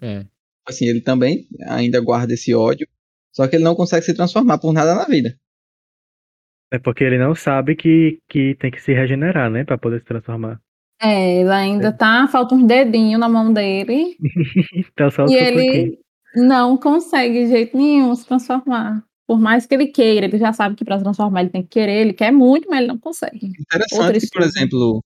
É. Assim, ele também ainda guarda esse ódio. Só que ele não consegue se transformar por nada na vida. É porque ele não sabe que, que tem que se regenerar, né? Pra poder se transformar. É, ele ainda tá, falta uns dedinhos na mão dele. Então (laughs) só E ele não consegue de jeito nenhum se transformar. Por mais que ele queira, ele já sabe que para transformar ele tem que querer, ele quer muito, mas ele não consegue. Interessante Outra que, por exemplo,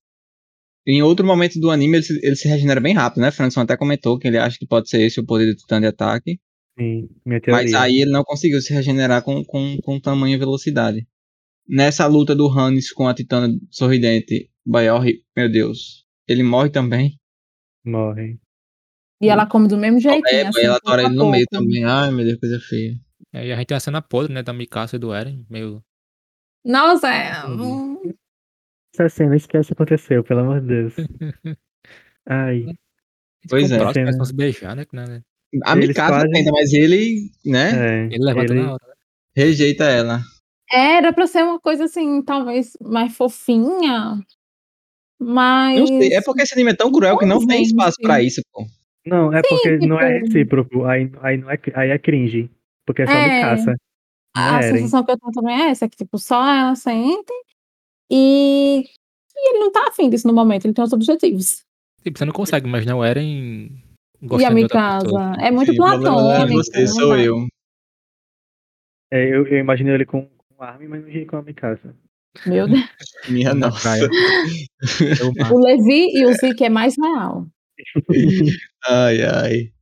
em outro momento do anime ele se, ele se regenera bem rápido, né? Frankson até comentou que ele acha que pode ser esse o poder do Titã de ataque. Sim, minha teoria. Mas aí ele não conseguiu se regenerar com, com, com tamanha velocidade. Nessa luta do Hannes com a Titã sorridente, Bayorri, meu Deus, ele morre também. Morre. E ela come do mesmo jeitinho. É, assim, ela tora a ele no meio também. Ai, meu Deus, coisa feia. É, E a gente tem uma cena podre, né, da Mikasa e do Eren, meio. Nossa, é. Uhum. hum, Essa cena esquece que aconteceu, pelo amor de Deus. (laughs) Ai. Pois é. próximos, Cena. se beijar, né? que, né, A Mikasa fazem- ainda, mas ele, né, É, Ele levanta ele- na hora. né? rejeita ela. Era pra ser uma coisa assim, talvez mais fofinha. Mas. Não sei, é porque esse anime é tão cruel que não tem Gente. espaço pra isso, pô. Não, é porque não é tipo- recíproco. Aí, aí, não é, aí é cringe. Porque é só É. caça. Não A é sensação que eu tenho também é essa, que tipo, só ela sente e, e ele não tá afim disso no momento, ele tem outros objetivos. Tipo, você não consegue imaginar o Eren e a gostando de outra pessoa. Mikasa é muito Sim, o problema não é platônico. você, não sou eu. É, eu, eu imaginei ele com, com arma, mas não ri com a Mikasa. Meu Deus. (laughs) Minha nossa. (laughs) O Levi e o Zeke é mais real. (laughs) Ai, ai.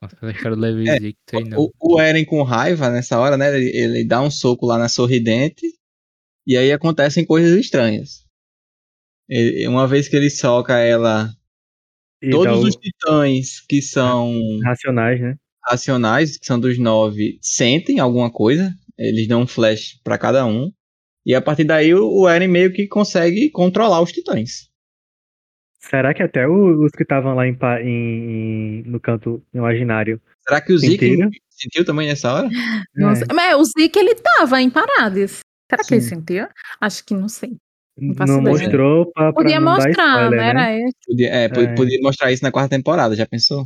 Nossa, Levi É, Zeke. O, o Eren com raiva nessa hora, né? Ele, ele dá um soco lá na sorridente. E aí acontecem coisas estranhas. Ele- uma vez que ele soca ela, E todos o- os titãs que são racionais, né? racionais, que são dos nove, sentem alguma coisa. Eles dão um flash pra cada um. E a partir daí o Eren meio que consegue controlar os titãs. Será que até o- os que estavam lá em, em- no canto imaginário Será que o Zeke Sentiram? sentiu também nessa hora? Não (laughs) é, sei. Mas o Zeke, ele tava em Parades. Será que ele Sim. sentiu? Acho que não sei. não ideia. mostrou pra, pra Podia não dar mostrar, spoiler, né? né? Era esse. Podia, é, É. podia mostrar isso na quarta temporada, já pensou?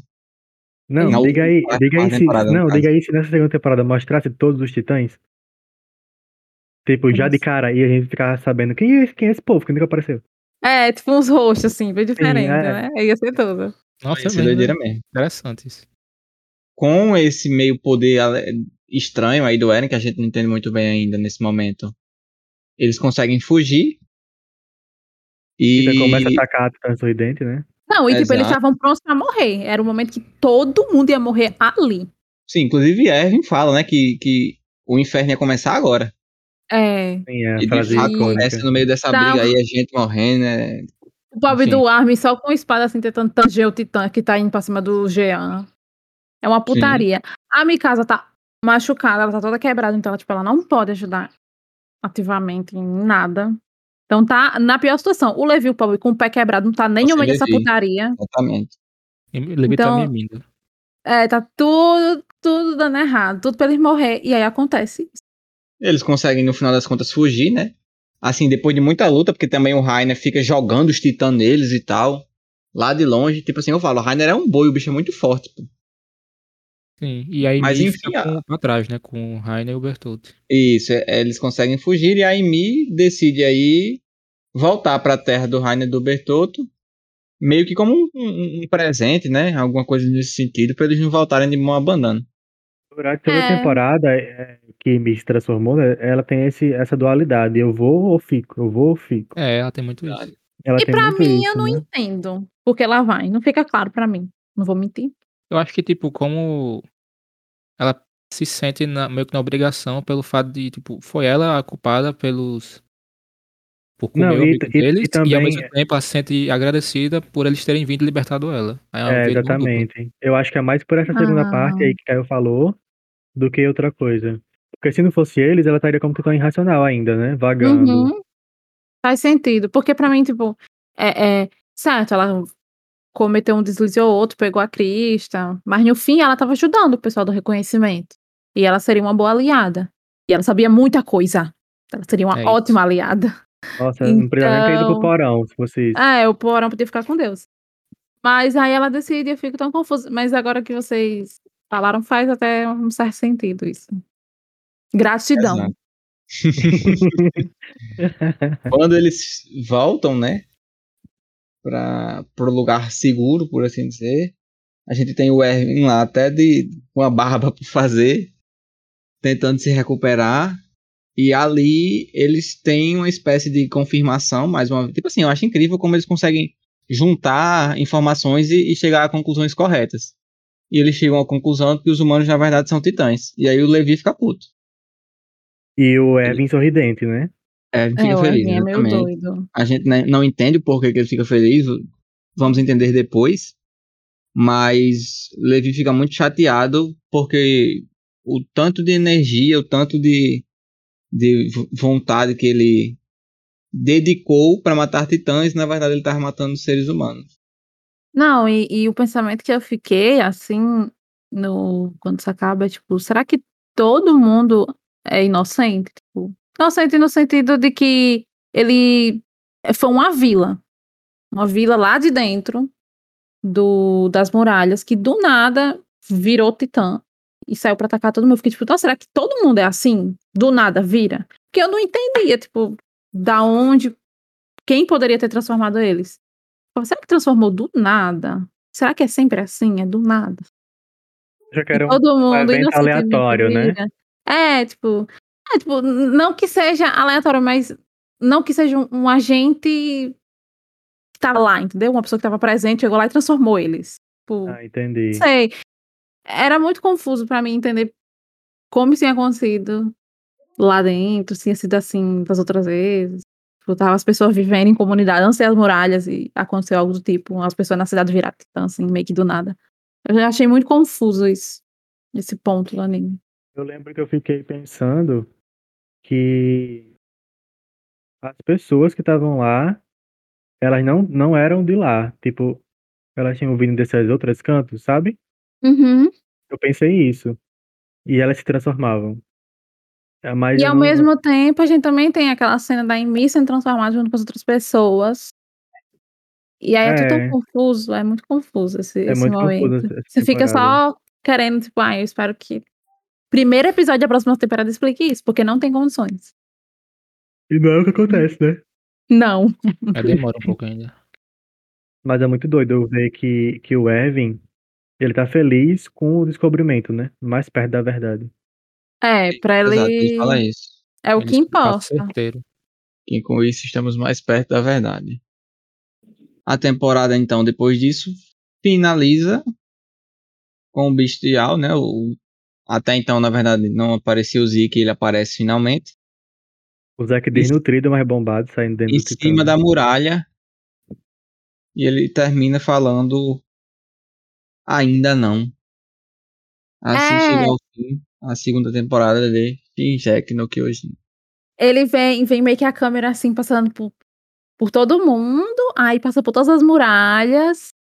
Não, diga aí, diga aí se, não, diga aí se nessa segunda temporada mostrasse todos os titãs. Tipo, já de Nossa. cara, e a gente ficava sabendo quem é esse, quem é esse povo, que nunca apareceu. É, tipo uns rostos, assim, bem diferente, é. né? Ia ser tudo. Nossa, Ia ser mesmo, doideira mesmo. Interessante isso. Com esse meio poder estranho aí do Eren, que a gente não entende muito bem ainda nesse momento, eles conseguem fugir. E Então começa a atacar a titã sorridente, né? Não, e tipo, eles Exato. estavam prontos pra morrer. Era o momento que todo mundo ia morrer ali. Sim, inclusive Erwin fala, né, que, que o inferno ia começar agora. É. Tem a E de fato acontece no meio dessa Tá. briga aí, a gente morrendo, né? O pobre Enfim. do Armin só com espada assim, tentando tanger o titã que tá indo pra cima do Jean. É uma putaria. A Mikasa tá machucada, ela tá toda quebrada, então ela, tipo, ela não pode ajudar ativamente em nada. Então tá na pior situação. O Levi, o pobre, com o pé quebrado, não tá nem no meio dessa Levi. putaria. Exatamente. E Levi Então- tá mimindo. É, tá tudo, tudo dando errado, tudo pra eles morrer. E aí acontece isso. Eles conseguem, no final das contas, fugir, né? Assim, depois de muita luta, porque também o Rainer fica jogando os titãs neles e tal. Lá de longe, tipo assim, eu falo, o Rainer é um boi, o bicho é muito forte, pô. Sim. E aí Mas, Mi enfim, fica com, pra trás, né? Com o Rainer e o Bertoldi. Isso, é- é, eles conseguem fugir e a Amy decide aí voltar pra terra do Rainer e do Bertotto, meio que como um, um- um presente, né? Alguma coisa nesse sentido, pra eles não voltarem de mão abanando. Durante toda a É. temporada é, que me se transformou, né, ela tem esse, essa dualidade. Eu vou ou fico? Eu vou ou fico? É, ela tem muito isso. Ela e tem pra mim, isso, eu não né? entendo porque ela vai. Não fica claro pra mim. Não vou mentir. Eu acho que, tipo, como ela se sente na- meio que na obrigação pelo fato de, tipo, foi ela a culpada pelos. Por comer Não, o e- amigo e- e deles, e, ao também- mesmo tempo ela se sente agradecida por eles terem vindo e libertado ela. Aí ela É, exatamente. Eu acho que é mais por essa segunda Ah. parte aí que Caio falou do que outra coisa. Porque se não fosse eles, ela estaria como titã irracional ainda, né? Vagando. Uhum. Faz sentido. Porque pra mim, tipo, é, é certo, ela cometeu um deslize ou outro, pegou a crista, mas no fim ela tava ajudando o pessoal do reconhecimento. E ela seria uma boa aliada. E ela sabia muita coisa. Ela seria uma É ótima aliada. Nossa, (laughs) não precisava nem ter ido pro Então- porão, se fosse isso. É, o porão podia ficar com Deus. Mas aí ela decide e eu fico tão confusa. Mas agora que vocês falaram, faz até um certo sentido isso. Gratidão. (laughs) Quando eles voltam, né? Pra, pro lugar seguro, por assim dizer. A gente tem o Erwin lá até de com a barba (laughs) por fazer, tentando se recuperar. E ali eles têm uma espécie de confirmação, mais uma Tipo assim, eu acho incrível como eles conseguem juntar informações e, e chegar a conclusões corretas. E eles chegam à conclusão que os humanos, na verdade, são titãs. E aí o Levi fica puto. E o Evan sorridente, né? É, fica É, o feliz. Erwin é meio doido. A gente né, não entende o porquê que ele fica feliz, vamos entender depois. Mas Levi fica muito chateado porque o tanto de energia, o tanto de, de vo- vontade que ele dedicou para matar titãs, na verdade ele estava matando seres humanos. Não, e, e o pensamento que eu fiquei, assim, no, quando isso acaba, é tipo, será que todo mundo é inocente? Tipo, inocente no sentido de que ele foi uma vila. Uma vila lá de dentro do, das muralhas, que do nada virou titã e saiu pra atacar todo mundo. Eu fiquei tipo, "Nossa, será que todo mundo é assim? Do nada vira? Porque eu não entendia, tipo, da onde, quem poderia ter transformado eles? Pô, Será que transformou do nada? Será que é sempre assim? É do nada. Já que era um- Todo mundo evento inocentemente aleatório, né? É, tipo, é, tipo, não que seja aleatório, mas não que seja um, um agente que tava lá, entendeu? Uma pessoa que tava presente, chegou lá e transformou eles. Tipo, Ah, entendi. não sei. Era muito confuso pra mim entender como isso tinha acontecido lá dentro, se tinha sido assim das outras vezes. Tipo, tava as pessoas vivendo em comunidade, não sei as muralhas, e aconteceu algo do tipo, as pessoas na cidade viraram titã, assim, meio que do nada. Eu achei muito confuso isso. esse ponto do anime. Eu lembro que eu fiquei pensando que as pessoas que estavam lá, elas não, não eram de lá. Tipo, elas tinham vindo desses outros cantos, sabe? Uhum. Eu pensei isso. E elas se transformavam. É, Mas E ao não- mesmo tempo, a gente também tem aquela cena da Amy sendo transformada junto com as outras pessoas. E aí é, tudo É. tão confuso, é muito confuso esse, É esse muito momento. confuso Você fica só querendo, tipo, ah, eu espero que. Primeiro episódio da próxima temporada explique isso, porque não tem condições. E não é o que acontece, né? Não. Mas demora um pouco ainda. Mas é muito doido eu ver que, que o Evan, ele tá feliz com o descobrimento, né? Mais perto da verdade. É, pra ele. Exato, ele fala isso. É o Ele que importa. certeiro. E com isso estamos mais perto da verdade. A temporada, então, depois disso, finaliza com o bestial, né? O, até então, na verdade, não aparecia o Zeke, ele aparece finalmente. O Zack Isso. desnutrido, mas bombado, saindo dentro Em cima da muralha. E ele termina falando. Ainda não. Assim É. chega ao fim a segunda temporada de Shinjek no Kyojin. Ele vem, vem meio que a câmera assim, passando por, por todo mundo, aí passa por todas as muralhas.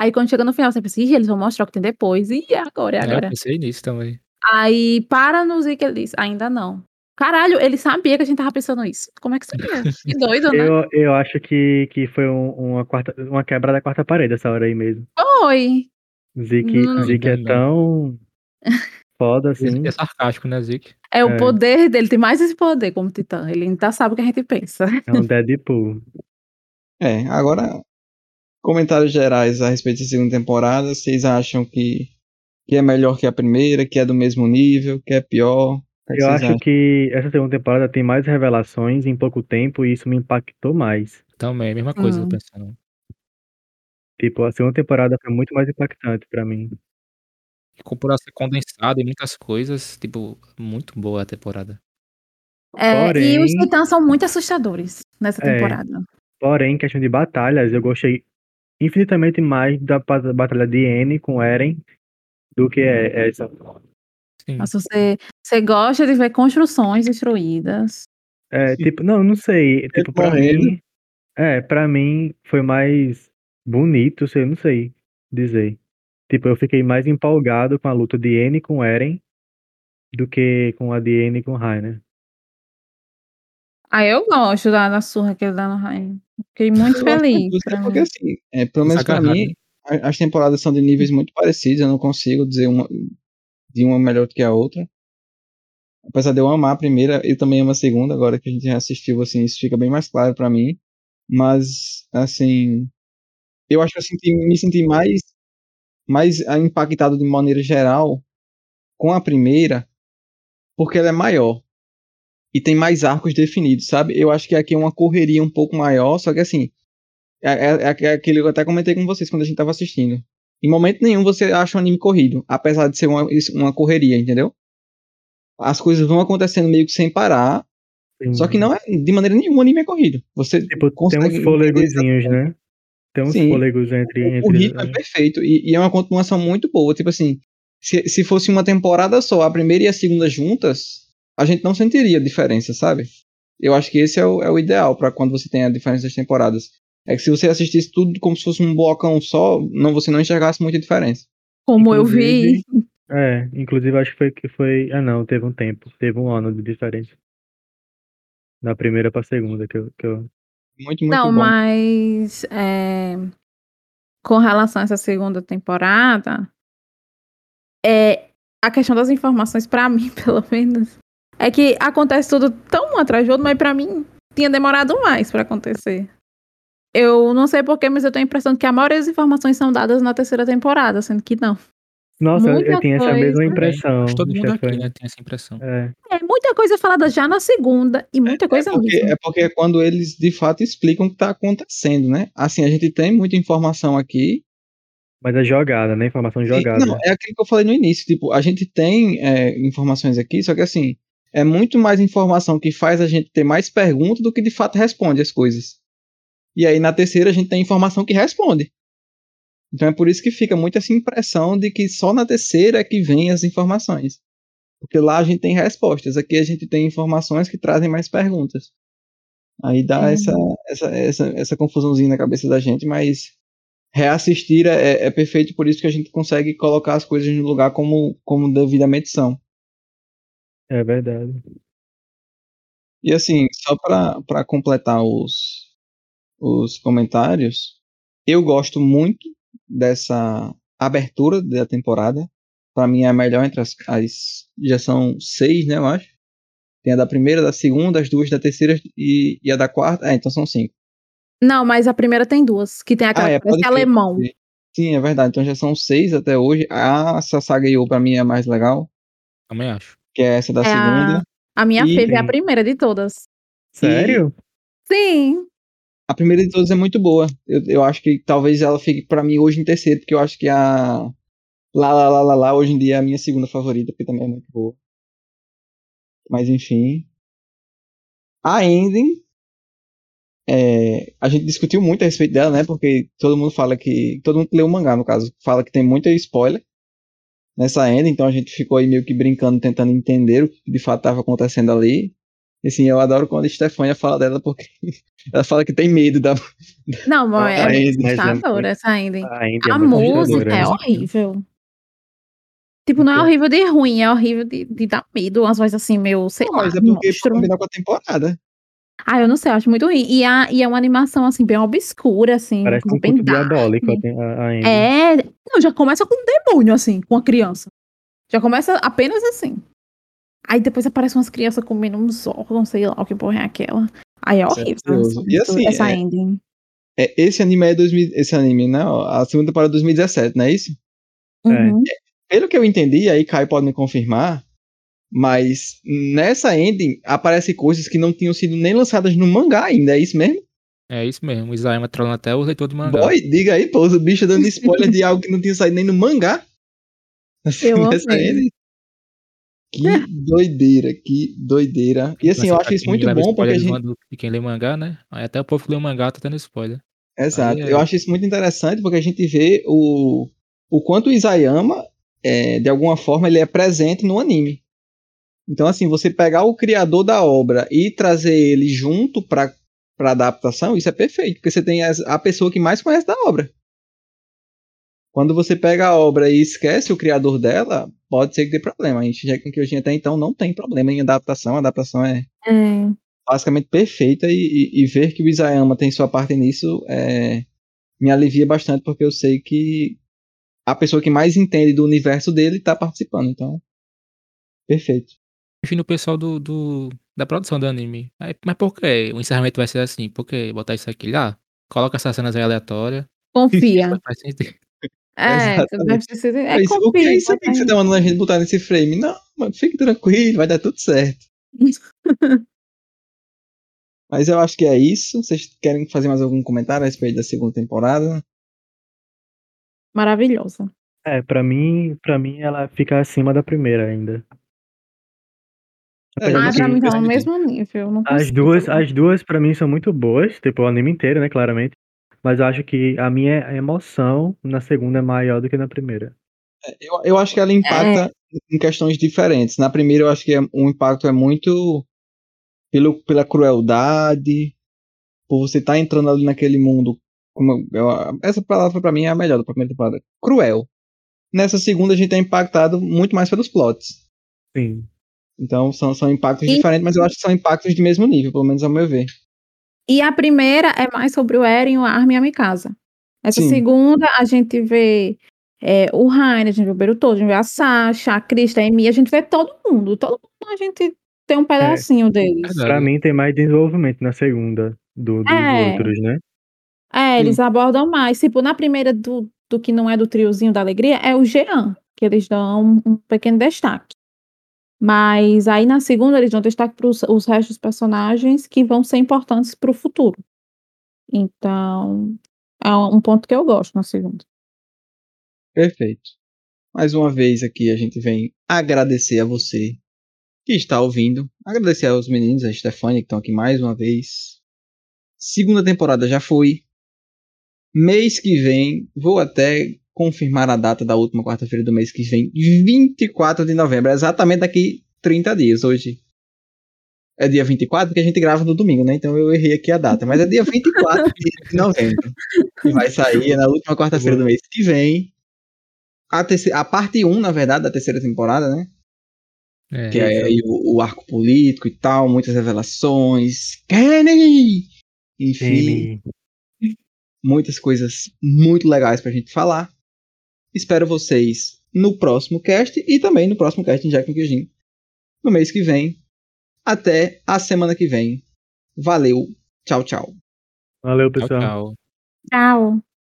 Aí quando chega no final, você pensa, Ih, eles vão mostrar o que tem depois. E agora, é É, eu agora. pensei nisso também. Aí para no Zeke, ele diz, ainda não. Caralho, ele sabia que a gente tava pensando isso. Como é que sabia? (laughs) Que doido, né? Eu, eu acho que, que foi um- uma, quarta, uma quebra da quarta parede essa hora aí mesmo. Foi. Zeke, Hum. Zeke é tão foda assim. É sarcástico, né, Zic? É o É. poder dele, tem mais esse poder como titã. Ele ainda sabe o que a gente pensa. É um Deadpool. É, agora, comentários gerais a respeito da segunda temporada. Vocês acham que, que é melhor que a primeira, que é do mesmo nível, que é pior? Que é que Eu acho acham? que essa segunda temporada tem mais revelações em pouco tempo e isso me impactou mais. Também, mesma coisa, Hum. eu pensando. Tipo, a segunda temporada foi muito mais impactante pra mim. Ficou por ser condensado e muitas coisas, tipo, muito boa a temporada. É, e os Porém- titãs são muito assustadores nessa É. temporada. Porém, em questão de batalhas, eu gostei infinitamente mais da batalha de N com Eren do que é- essa. Sim. Mas você, você gosta de ver construções destruídas. É, tipo, não, não sei. Tipo, pra mim. É, pra mim foi mais bonito, sei, não sei dizer. Tipo, eu fiquei mais empolgado com a luta de N com Eren do que com a de N com Rainer. Ah, eu gosto da, da surra que ele dá no Rain. Fiquei muito Eu gosto feliz. porque assim, é, pelo menos pra Desagarrado, mim, as temporadas são de níveis muito parecidos, eu não consigo dizer uma de uma melhor do que a outra. Apesar de eu amar a primeira, eu também amo a segunda, agora que a gente já assistiu, assim, isso fica bem mais claro pra mim. Mas, assim, eu acho que eu senti, me senti mais, mais ah, impactado de maneira geral com a primeira, porque ela é maior. E tem mais arcos definidos, sabe? Eu acho que aqui é uma correria um pouco maior, só que assim, é, é- é aquele que eu até comentei com vocês quando a gente tava assistindo. Em momento nenhum você acha um anime corrido, apesar de ser uma, uma correria, entendeu? As coisas vão acontecendo meio que sem parar, só que não é de maneira nenhuma o anime é corrido. Você Tipo, tem consegue uns entender fôlegozinhos, né? Tem uns Sim. fôlegos entre. o, o entre ritmo é perfeito e, e é uma continuação muito boa. Tipo assim, se, se fosse uma temporada só, a primeira e a segunda juntas, a gente não sentiria diferença, sabe? Eu acho que esse é o, é o ideal pra quando você tem a diferença das temporadas. É que se você assistisse tudo como se fosse um blocão só, não, você não enxergasse muita diferença. Como eu vi. Inclusive- É, inclusive acho que foi que foi. Ah não, teve um tempo. Teve um ano de diferença. Da primeira pra segunda que eu. Que eu... Muito, muito Não, bom. mas é, com relação a essa segunda temporada, é, a questão das informações, pra mim, (laughs) pelo menos, é que acontece tudo tão um atrás do outro, mas pra mim tinha demorado mais pra acontecer. Eu não sei porquê, mas eu tenho a impressão que a maioria das informações são dadas na terceira temporada, sendo que não. Nossa, eu- eu Muita tinha essa coisa. mesma impressão. Acho que todo mundo aqui, né, tem essa impressão. É. É muita coisa falada já na segunda e muita coisa É porque, mesmo. é porque é quando eles de fato explicam o que tá acontecendo, né? Assim, a gente tem muita informação aqui, Mas é jogada, né? Informação jogada. Não, é aquilo que eu falei no início. Tipo, a gente tem é, informações aqui, só que assim, é muito mais informação que faz a gente ter mais perguntas do que de fato responde as coisas. E aí na terceira a gente tem informação que responde. Então é por isso que fica muito essa impressão de que só na terceira é que vem as informações. Porque lá a gente tem respostas, aqui a gente tem informações que trazem mais perguntas. Aí dá Uhum. essa, essa, essa, essa confusãozinha na cabeça da gente, mas reassistir é, é perfeito por isso que a gente consegue colocar as coisas no lugar como, como devidamente são. É verdade. E assim, só para completar os, os comentários, eu gosto muito dessa abertura da temporada. Para mim é a melhor entre as, as. Já são seis, né, eu acho. Tem a da primeira, da segunda, as duas da terceira e, e a da quarta. É, então são cinco. Não, mas a primeira tem duas, que tem aquela Ah, é, que alemão. Sim, é verdade. Então já são seis até hoje. A essa saga Yo pra mim é a mais legal, Também acho. Que é essa da É a- segunda. A minha E fave é a primeira de todas. Sério? Sim. A primeira de todas é muito boa. Eu, eu acho que talvez ela fique pra mim hoje em terceiro, porque eu acho que a Lá Lá Lá Lá Lá hoje em dia é a minha segunda favorita, porque também é muito boa. Mas enfim. A ending. é, a gente discutiu muito a respeito dela, né? Porque todo mundo fala que. Todo mundo que leu o mangá, no caso, fala que tem muito spoiler nessa ending, então a gente ficou aí meio que brincando, tentando entender o que de fato estava acontecendo ali. E assim, eu adoro quando a Stefania fala dela, porque (laughs) ela fala que tem medo da, Não, mas é a ending. Mas é assustadora muito- essa ending. Ainda é A muito música é né? horrível. Tipo, não é horrível de ruim, é horrível de, de dar medo. Umas vozes assim, meio, sei Não, lá, mas é porque monstro. combinar com a temporada. Ah, eu não sei, eu acho muito ruim. E, a, e é uma animação, assim, bem obscura, assim. Parece um bem diabólico a, a, a Andy. É. Não, já começa com um demônio, assim, com a criança. Já começa apenas assim. Aí depois aparecem umas crianças comendo uns órgãos, sei lá o que porra é aquela. Aí é é horrível. essa, E assim, essa é- ending. É, esse anime é 2000, esse anime, né? ó, A segunda temporada de 2017, não é isso? Uhum. Pelo que eu entendi, aí Caio pode me confirmar, mas nessa ending aparecem coisas que não tinham sido nem lançadas no mangá ainda, é isso mesmo? É isso mesmo. O Isayama trolando até o leitor do mangá. Boy, diga aí, pô, o bicho dando spoiler de algo que não tinha saído nem no mangá. (laughs) Eu nessa amei. ending. Que doideira, que doideira. E assim, eu acho isso muito bom porque a gente. De quem lê mangá, né? Aí até o povo que lê o mangá tá tendo spoiler. Exato. Aí é- Eu acho isso muito interessante porque a gente vê o, o quanto o Isayama, é, de alguma forma, ele é presente no anime. Então, assim, você pegar o criador da obra e trazer ele junto para para adaptação, isso é perfeito, porque você tem a pessoa que mais conhece da obra. Quando você pega a obra e esquece o criador dela, pode ser que dê problema. A gente já que hoje até então não tem problema em adaptação, a adaptação é É. basicamente perfeita e, e- e ver que o Isayama tem sua parte nisso é, me alivia bastante porque eu sei que a pessoa que mais entende do universo dele está participando, então perfeito. Enfim, o pessoal do, do- da produção do anime. Aí, mas por que o encerramento vai ser assim? Por que botar isso aqui lá? Coloca essas cenas aí aleatórias. Confia. (laughs) É. É, Mas o que confia. é isso aqui que você tá mandando a gente botar nesse frame? Não, mano, fique tranquilo, vai dar tudo certo. (laughs) Mas eu acho que é isso. Vocês querem fazer mais algum comentário a respeito da segunda temporada? Maravilhosa. É, pra mim, pra mim ela fica acima da primeira ainda. É, Ah, pra mim tá no entendi. mesmo nível. Não as duas, as duas para mim são muito boas, tipo o anime inteiro, né, claramente. Mas eu acho que a minha emoção na segunda é maior do que na primeira. Eu, eu acho que ela impacta em questões diferentes. Na primeira, eu acho que é- o impacto é muito pelo, pela crueldade, por você estar entrando ali naquele mundo. Como eu- essa palavra pra mim é a melhor da primeira temporada. Cruel. Nessa segunda, a gente é impactado muito mais pelos plots. Sim. Então, são, são impactos E- diferentes, mas eu acho que são impactos de mesmo nível, pelo menos ao meu ver. E a primeira é mais sobre o Eren, o Armin e a Mikasa. Essa Sim. segunda, a gente vê é, o Rainer, a gente vê o Beruto, a gente vê a Sasha, a Krista, a Emi, a gente vê todo mundo. Todo mundo a gente tem um pedacinho deles. Verdade. Pra mim tem mais desenvolvimento na segunda do, dos É. outros, né? É, eles abordam mais. Tipo, na primeira do, do que não é do triozinho da alegria, é o Jean, que eles dão um, um pequeno destaque. Mas aí na segunda eles dão destaque para os restos dos personagens que vão ser importantes para o futuro. Então, é um ponto que eu gosto na segunda. Perfeito. Mais uma vez aqui a gente vem agradecer a você que está ouvindo. Agradecer aos meninos, a Stefania, que estão aqui mais uma vez. Segunda temporada já foi. mês que vem, vou até confirmar a data da última quarta-feira do mês que vem, 24 de novembro, exatamente daqui 30 dias. Hoje é dia 24, porque a gente grava no domingo, né? Então eu errei aqui a data, mas é dia 24 de novembro. Que vai sair na última quarta-feira do mês que vem. A, terceira, a parte 1, na verdade, da terceira temporada, né? É, que é aí o, o arco político e tal, muitas revelações. Kenny! Enfim, muitas coisas muito legais pra gente falar. Espero vocês no próximo cast e também no próximo cast em Jack no Kyojin no mês que vem. Até a semana que vem. Valeu. Tchau, tchau. Valeu, tchau, pessoal. tchau. Tchau.